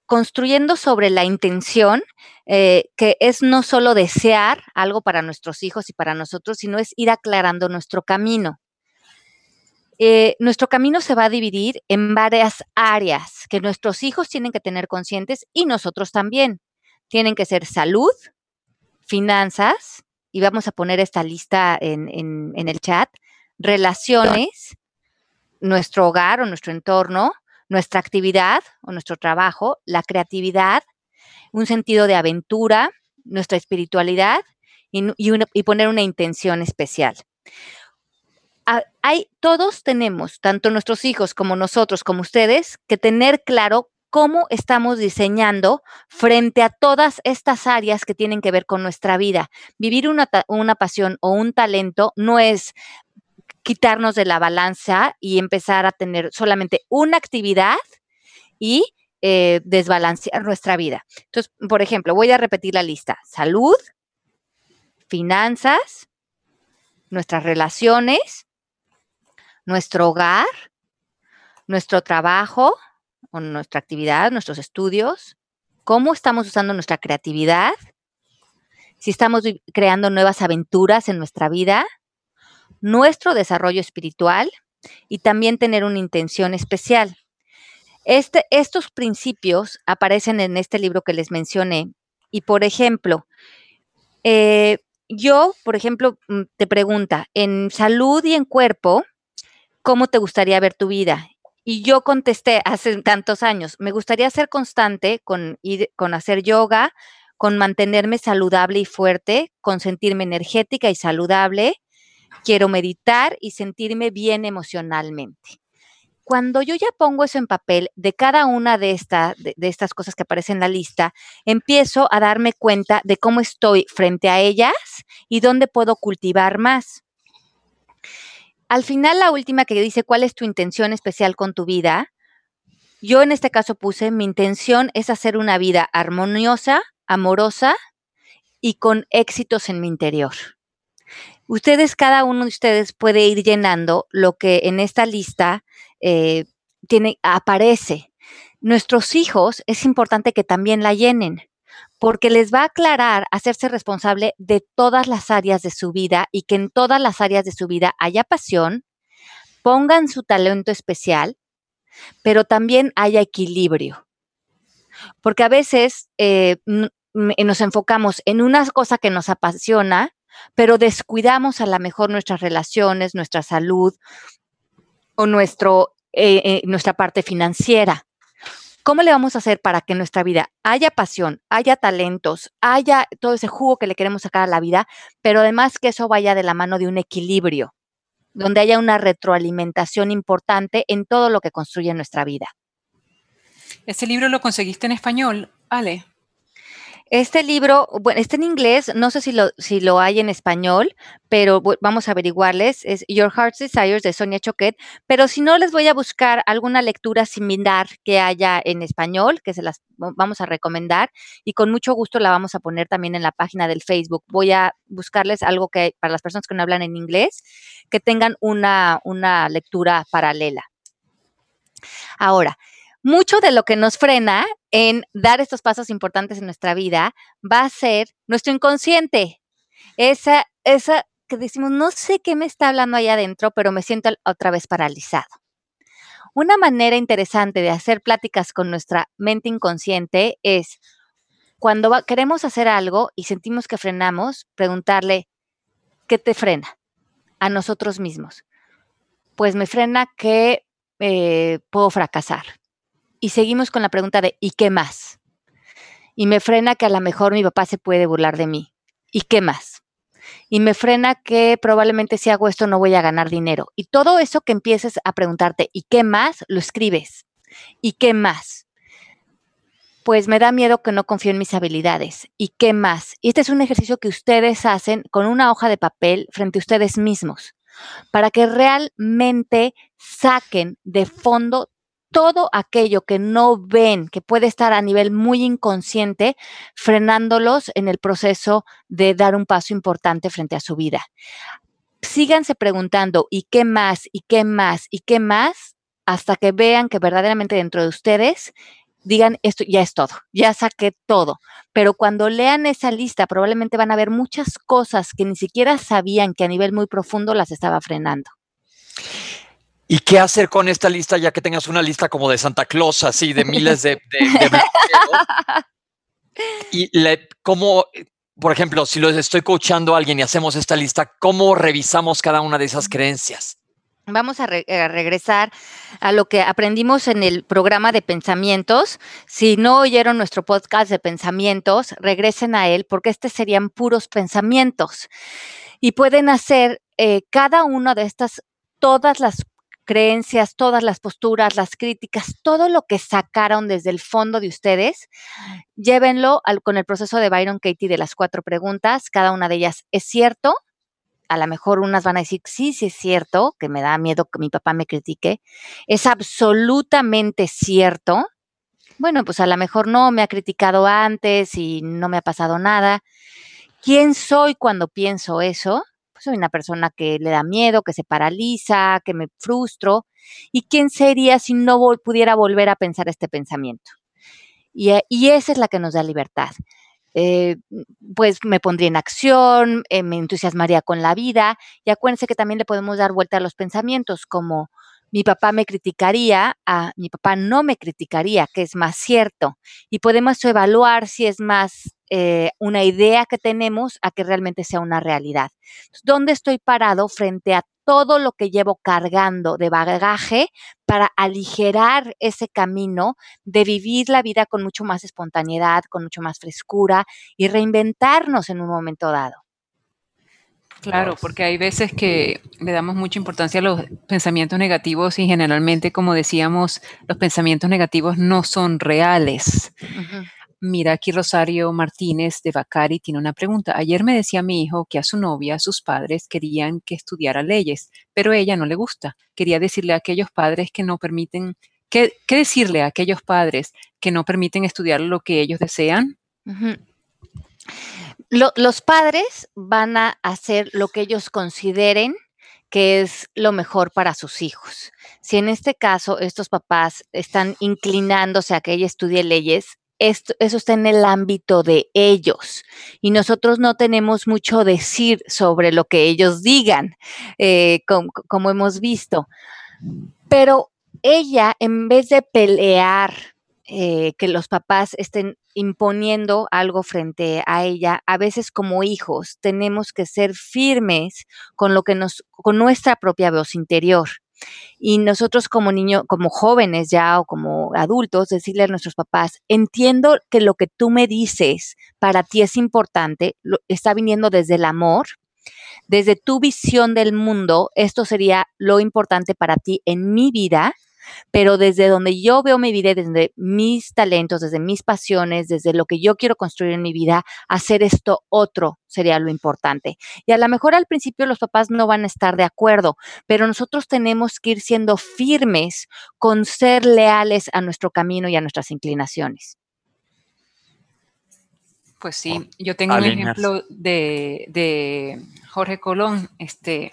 C: construyendo sobre la intención, eh, que es no solo desear algo para nuestros hijos y para nosotros, sino es ir aclarando nuestro camino. Eh, nuestro camino se va a dividir en varias áreas que nuestros hijos tienen que tener conscientes y nosotros también. Tienen que ser salud, finanzas, y vamos a poner esta lista en, en el chat, relaciones, nuestro hogar o nuestro entorno, nuestra actividad o nuestro trabajo, la creatividad, un sentido de aventura, nuestra espiritualidad y, poner una intención especial. Hay, todos tenemos, tanto nuestros hijos como nosotros, como ustedes, que tener claro cómo estamos diseñando frente a todas estas áreas que tienen que ver con nuestra vida. Vivir una, una pasión o un talento no es quitarnos de la balanza y empezar a tener solamente una actividad y eh, desbalancear nuestra vida. Entonces, por ejemplo, voy a repetir la lista. Salud, finanzas, nuestras relaciones, nuestro hogar, nuestro trabajo o nuestra actividad, nuestros estudios, cómo estamos usando nuestra creatividad, si estamos creando nuevas aventuras en nuestra vida, nuestro desarrollo espiritual y también tener una intención especial. Este, estos principios aparecen en este libro que les mencioné y, por ejemplo, eh, yo, por ejemplo, mm, te pregunta, en salud y en cuerpo, ¿cómo te gustaría ver tu vida? Y yo contesté hace tantos años, me gustaría ser constante con, con hacer yoga, con mantenerme saludable y fuerte, con sentirme energética y saludable. Quiero meditar y sentirme bien emocionalmente. Cuando yo ya pongo eso en papel de cada una de, de, estas cosas que aparecen en la lista, empiezo a darme cuenta de cómo estoy frente a ellas y dónde puedo cultivar más. Al final, la última que dice cuál es tu intención especial con tu vida, yo en este caso puse mi intención es hacer una vida armoniosa, amorosa y con éxitos en mi interior. Ustedes, cada uno de ustedes puede ir llenando lo que en esta lista eh, tiene, aparece. Nuestros hijos es importante que también la llenen porque les va a aclarar hacerse responsable de todas las áreas de su vida y que en todas las áreas de su vida haya pasión, pongan su talento especial, pero también haya equilibrio. Porque a veces eh, nos enfocamos en una cosa que nos apasiona, pero descuidamos a lo mejor nuestras relaciones, nuestra salud o nuestro, eh, eh, nuestra parte financiera. ¿Cómo le vamos a hacer para que en nuestra vida haya pasión, haya talentos, haya todo ese jugo que le queremos sacar a la vida, pero además que eso vaya de la mano de un equilibrio, donde haya una retroalimentación importante en todo lo que construye nuestra vida?
D: ¿Ese libro lo conseguiste en español, Ale?
C: Este libro, bueno, está en inglés, no sé si lo, hay en español, pero vamos a averiguarles. Es Your Heart's Desires de Sonia Choquet, pero si no, les voy a buscar alguna lectura similar que haya en español, que se las vamos a recomendar y con mucho gusto la vamos a poner también en la página del Facebook. Voy a buscarles algo que para las personas que no hablan en inglés, que tengan una, una lectura paralela. Ahora, mucho de lo que nos frena en dar estos pasos importantes en nuestra vida va a ser nuestro inconsciente. Esa, esa que decimos, no sé qué me está hablando allá adentro, pero me siento otra vez paralizado. Una manera interesante de hacer pláticas con nuestra mente inconsciente es cuando queremos hacer algo y sentimos que frenamos, preguntarle, ¿qué te frena? A nosotros mismos. Pues me frena que eh, puedo fracasar y seguimos con la pregunta de ¿y qué más? Y me frena que a lo mejor mi papá se puede burlar de mí. ¿Y qué más? Y me frena que probablemente si hago esto no voy a ganar dinero. Y todo eso que empieces a preguntarte ¿y qué más? lo escribes. ¿Y qué más? Pues me da miedo que no confío en mis habilidades. ¿Y qué más? Y este es un ejercicio que ustedes hacen con una hoja de papel frente a ustedes mismos para que realmente saquen de fondo todo aquello que no ven, que puede estar a nivel muy inconsciente, frenándolos en el proceso de dar un paso importante frente a su vida. Síganse preguntando, ¿y qué más? ¿Y qué más? ¿Y qué más? Hasta que vean que verdaderamente dentro de ustedes digan, esto ya es todo, ya saqué todo. Pero cuando lean esa lista, probablemente van a ver muchas cosas que ni siquiera sabían que a nivel muy profundo las estaba frenando.
B: ¿Y qué hacer con esta lista ya que tengas una lista como de Santa Claus, así de miles de, de, [LAUGHS] Y le, cómo, por ejemplo, si lo estoy coachando a alguien y hacemos esta lista, ¿cómo revisamos cada una de esas creencias?
C: Vamos a, regresar a lo que aprendimos en el programa de pensamientos. Si no oyeron nuestro podcast de pensamientos, regresen a él porque este serían puros pensamientos. Y pueden hacer eh, cada una de estas, todas las creencias, todas las posturas, las críticas, todo lo que sacaron desde el fondo de ustedes, llévenlo con el proceso de Byron Katie de las cuatro preguntas. Cada una de ellas es cierto, a lo mejor unas van a decir, sí, sí es cierto, que me da miedo que mi papá me critique, es absolutamente cierto. Bueno, pues a lo mejor no me ha criticado antes y no me ha pasado nada. ¿Quién soy cuando pienso eso? Soy una persona que le da miedo, que se paraliza, que me frustro. ¿Y quién sería si no pudiera volver a pensar este pensamiento? Y, y esa es la que nos da libertad. Eh, pues me pondría en acción, eh, me entusiasmaría con la vida. Y acuérdense que también le podemos dar vuelta a los pensamientos, como mi papá me criticaría, a mi papá no me criticaría, que es más cierto. Y podemos evaluar si es más eh, una idea que tenemos a que realmente sea una realidad. ¿Dónde estoy parado frente a todo lo que llevo cargando de bagaje para aligerar ese camino de vivir la vida con mucho más espontaneidad, con mucho más frescura y reinventarnos en un momento dado.
D: Claro, porque hay veces que le damos mucha importancia a los pensamientos negativos y generalmente, como decíamos, los pensamientos negativos no son reales. Mira, aquí Rosario Martínez de Bacari tiene una pregunta. Ayer me decía mi hijo que a su novia, sus padres querían que estudiara leyes, pero ella no le gusta. Quería decirle a aquellos padres que no permiten, ¿qué, decirle a aquellos padres que no permiten estudiar lo que ellos desean?
C: los padres van a hacer lo que ellos consideren que es lo mejor para sus hijos. Si en este caso estos papás están inclinándose a que ella estudie leyes, esto, eso está en el ámbito de ellos y nosotros no tenemos mucho decir sobre lo que ellos digan, eh, como, hemos visto. Pero ella, en vez de pelear eh, que los papás estén imponiendo algo frente a ella, a veces como hijos tenemos que ser firmes con lo que nos, con nuestra propia voz interior. Y nosotros como niños, como jóvenes ya o como adultos, decirle a nuestros papás, entiendo que lo que tú me dices para ti es importante, está viniendo desde el amor, desde tu visión del mundo, esto sería lo importante para ti en mi vida pero desde donde yo veo mi vida, desde mis talentos, desde mis pasiones, desde lo que yo quiero construir en mi vida, hacer esto otro sería lo importante. Y a lo mejor al principio los papás no van a estar de acuerdo, pero nosotros tenemos que ir siendo firmes con ser leales a nuestro camino y a nuestras inclinaciones.
D: Pues sí, yo tengo un ejemplo de, de Jorge Colón, este,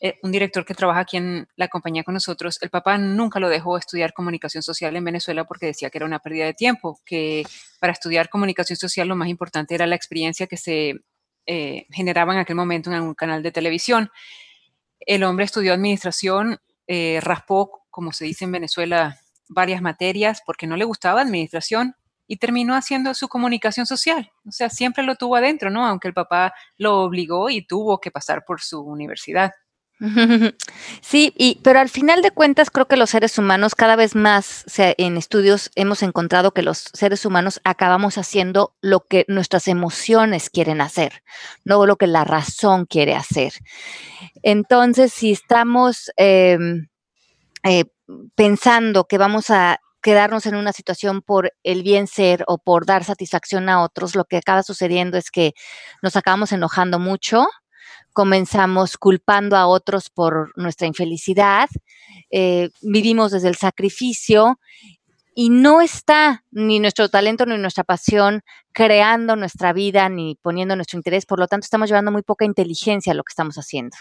D: eh, un director que trabaja aquí en la compañía con nosotros, el papá nunca lo dejó estudiar comunicación social en Venezuela porque decía que era una pérdida de tiempo, que para estudiar comunicación social lo más importante era la experiencia que se eh, generaba en aquel momento en un canal de televisión. El hombre estudió administración, eh, raspó, como se dice en Venezuela, varias materias porque no le gustaba administración y terminó haciendo su comunicación social. O sea, siempre lo tuvo adentro, ¿no? Aunque el papá lo obligó y tuvo que pasar por su universidad. [LAUGHS]
C: Sí, y, pero al final de cuentas creo que los seres humanos cada vez más en estudios hemos encontrado que los seres humanos acabamos haciendo lo que nuestras emociones quieren hacer, no lo que la razón quiere hacer. Entonces, si estamos em, eh, pensando que vamos a quedarnos en una situación por el bien ser o por dar satisfacción a otros, lo que acaba sucediendo es que nos acabamos enojando mucho, comenzamos culpando a otros por nuestra infelicidad, eh, vivimos desde el sacrificio y no está ni nuestro talento ni nuestra pasión creando nuestra vida ni poniendo nuestro interés, por lo tanto estamos llevando muy poca inteligencia a lo que estamos haciendo.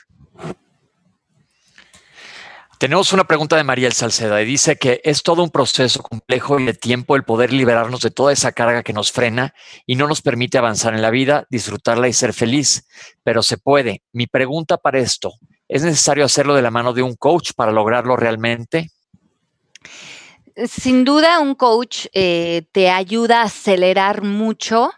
B: Tenemos una pregunta de María El Salceda y dice que es todo un proceso complejo y de tiempo el poder liberarnos de toda esa carga que nos frena y no nos permite avanzar en la vida, disfrutarla y ser feliz, pero se puede. Mi pregunta para esto, ¿es necesario hacerlo de la mano de un coach para lograrlo realmente?
C: Sin duda, un coach eh, te ayuda a acelerar mucho.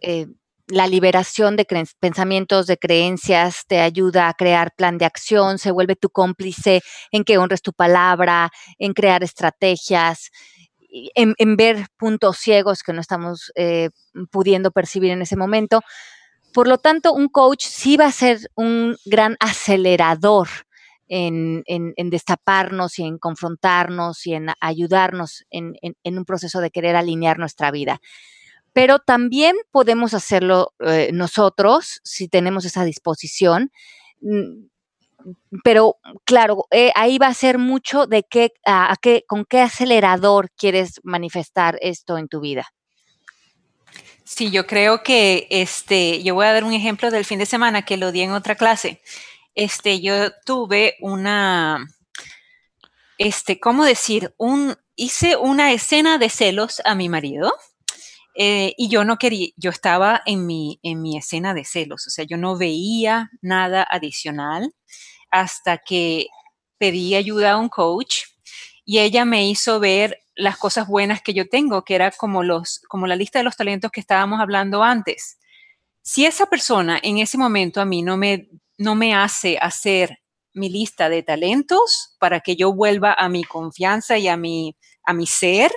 C: Eh, la liberación de pensamientos, de creencias, te ayuda a crear plan de acción, se vuelve tu cómplice en que honres tu palabra, en crear estrategias, en, ver puntos ciegos que no estamos eh, pudiendo percibir en ese momento. Por lo tanto, un coach sí va a ser un gran acelerador en, destaparnos y en confrontarnos y en ayudarnos en, un proceso de querer alinear nuestra vida. Pero también podemos hacerlo eh, nosotros si tenemos esa disposición. Mm, pero claro, eh, ahí va a ser mucho de qué, a, qué, con qué acelerador quieres manifestar esto en tu vida.
D: Sí, yo creo que este, yo voy a dar un ejemplo del fin de semana que lo di en otra clase. Este, yo tuve una, este, ¿cómo decir? Un, hice una escena de celos a mi marido. Eh, y yo no quería, yo estaba en mi, en mi escena de celos, o sea, yo no veía nada adicional hasta que pedí ayuda a un coach y ella me hizo ver las cosas buenas que yo tengo, que era como, los, como la lista de los talentos que estábamos hablando antes. Si esa persona en ese momento a mí no me, no me hace hacer mi lista de talentos para que yo vuelva a mi confianza y a mi, a mi ser,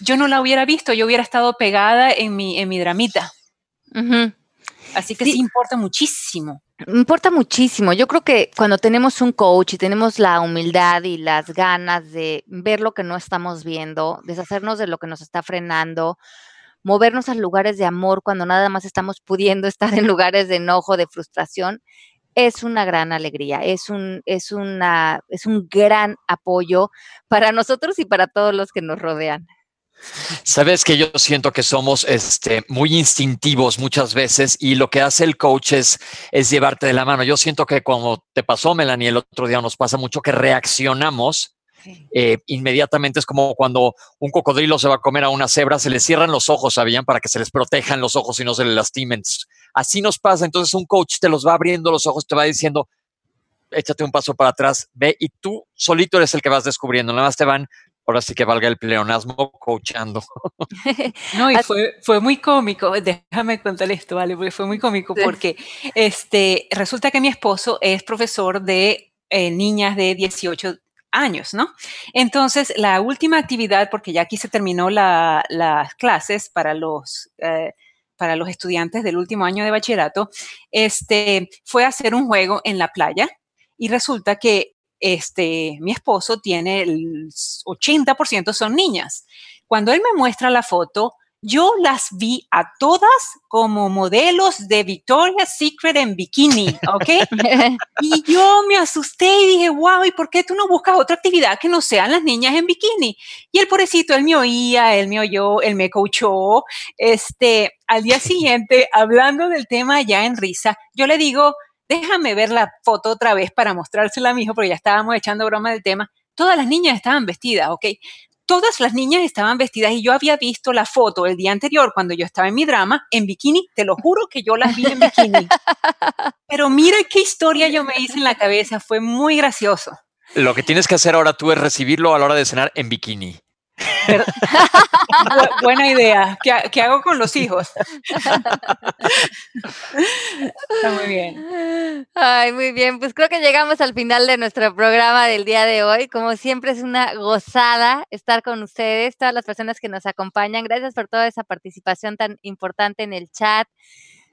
D: yo no la hubiera visto, yo hubiera estado pegada en mi, en mi dramita. Así que sí importa muchísimo.
C: Importa muchísimo. Yo creo que cuando tenemos un coach y tenemos la humildad y las ganas de ver lo que no estamos viendo, deshacernos de lo que nos está frenando, movernos a lugares de amor cuando nada más estamos pudiendo [LAUGHS] estar en lugares de enojo, de frustración, es una gran alegría, es un, es una, es un gran apoyo para nosotros y para todos los que nos rodean.
B: Sabes que yo siento que somos este, muy instintivos muchas veces y lo que hace el coach es, es llevarte de la mano. Yo siento que como te pasó, Melanie, el otro día nos pasa mucho que reaccionamos eh, inmediatamente. Es como cuando un cocodrilo se va a comer a una cebra, se le cierran los ojos, ¿sabían? Para que se les protejan los ojos y no se les lastimen. Así nos pasa. Entonces un coach te los va abriendo los ojos, te va diciendo, échate un paso para atrás, ve y tú solito eres el que vas descubriendo. Nada más te van ahora sí que valga el pleonasmo, coachando. [LAUGHS]
D: No, y fue, fue muy cómico, déjame contarle esto, ¿vale? Porque fue muy cómico porque este, resulta que mi esposo es profesor de eh, niñas de 18 años, ¿no? Entonces, la última actividad, porque ya aquí se terminó las clases para los... Eh, para los estudiantes del último año de bachillerato, este, fue hacer un juego en la playa y resulta que este, mi esposo tiene el 80% son niñas. Cuando él me muestra la foto, yo las vi a todas como modelos de Victoria's Secret en bikini, ¿ok? [LAUGHS] y yo me asusté y dije, wow, ¿y por qué tú no buscas otra actividad que no sean las niñas en bikini? Y el pobrecito, él me oía, él me oyó, él me coachó. Este, al día siguiente, hablando del tema ya en risa, yo le digo, déjame ver la foto otra vez para mostrársela a mi hijo, porque ya estábamos echando broma del tema. Todas las niñas estaban vestidas, ¿ok? Todas las niñas estaban vestidas y yo había visto la foto el día anterior cuando yo estaba en mi drama en bikini. Te lo juro que yo las vi en bikini. [LAUGHS] Pero mira qué historia yo me hice en la cabeza. Fue muy gracioso.
B: Lo que tienes que hacer ahora tú es recibirlo a la hora de cenar en bikini. [LAUGHS]
D: buena idea. ¿Qué, hago con los hijos? Está muy bien.
C: Ay, muy bien. Pues creo que llegamos al final de nuestro programa del día de hoy. Como siempre es una gozada estar con ustedes, todas las personas que nos acompañan. Gracias por toda esa participación tan importante en el chat.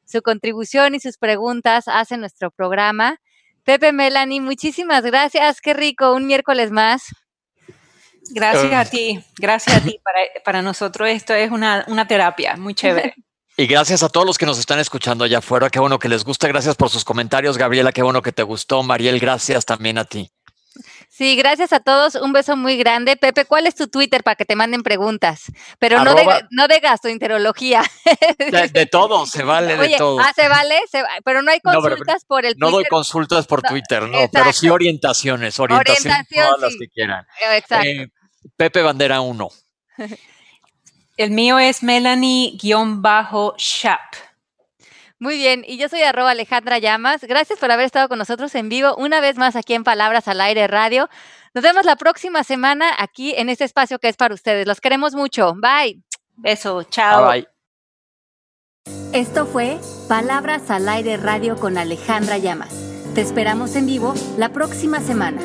C: Su contribución y sus preguntas hacen nuestro programa. Pepe Melanie, muchísimas gracias. Qué rico, un miércoles más.
D: Gracias a ti, gracias a ti. Para, nosotros esto es una, terapia muy chévere. [LAUGHS]
B: Y gracias a todos los que nos están escuchando allá afuera. Qué bueno que les gusta. Gracias por sus comentarios, Gabriela. Qué bueno que te gustó. Mariel, gracias también a ti.
C: Sí, gracias a todos. Un beso muy grande. Pepe, ¿cuál es tu Twitter para que te manden preguntas? Pero no de, no de gastroenterología. [LAUGHS]
B: De, todo, se vale de todo.
C: Ah, se vale, pero no hay consultas por el
B: Twitter. No doy consultas por Twitter, no, pero sí orientaciones, orientaciones todas las que quieran.
C: Exacto. Eh,
B: Pepe Bandera 1. [LAUGHS]
D: El mío es Melanie-Shap.
C: Muy bien, y yo soy arroba Alejandra Llamas. Gracias por haber estado con nosotros en vivo una vez más aquí en Palabras al Aire Radio. Nos vemos la próxima semana aquí en este espacio que es para ustedes. Los queremos mucho. Bye.
D: Beso, chao.
B: Bye.
C: Esto fue Palabras al Aire Radio con Alejandra Llamas. Te esperamos en vivo la próxima semana.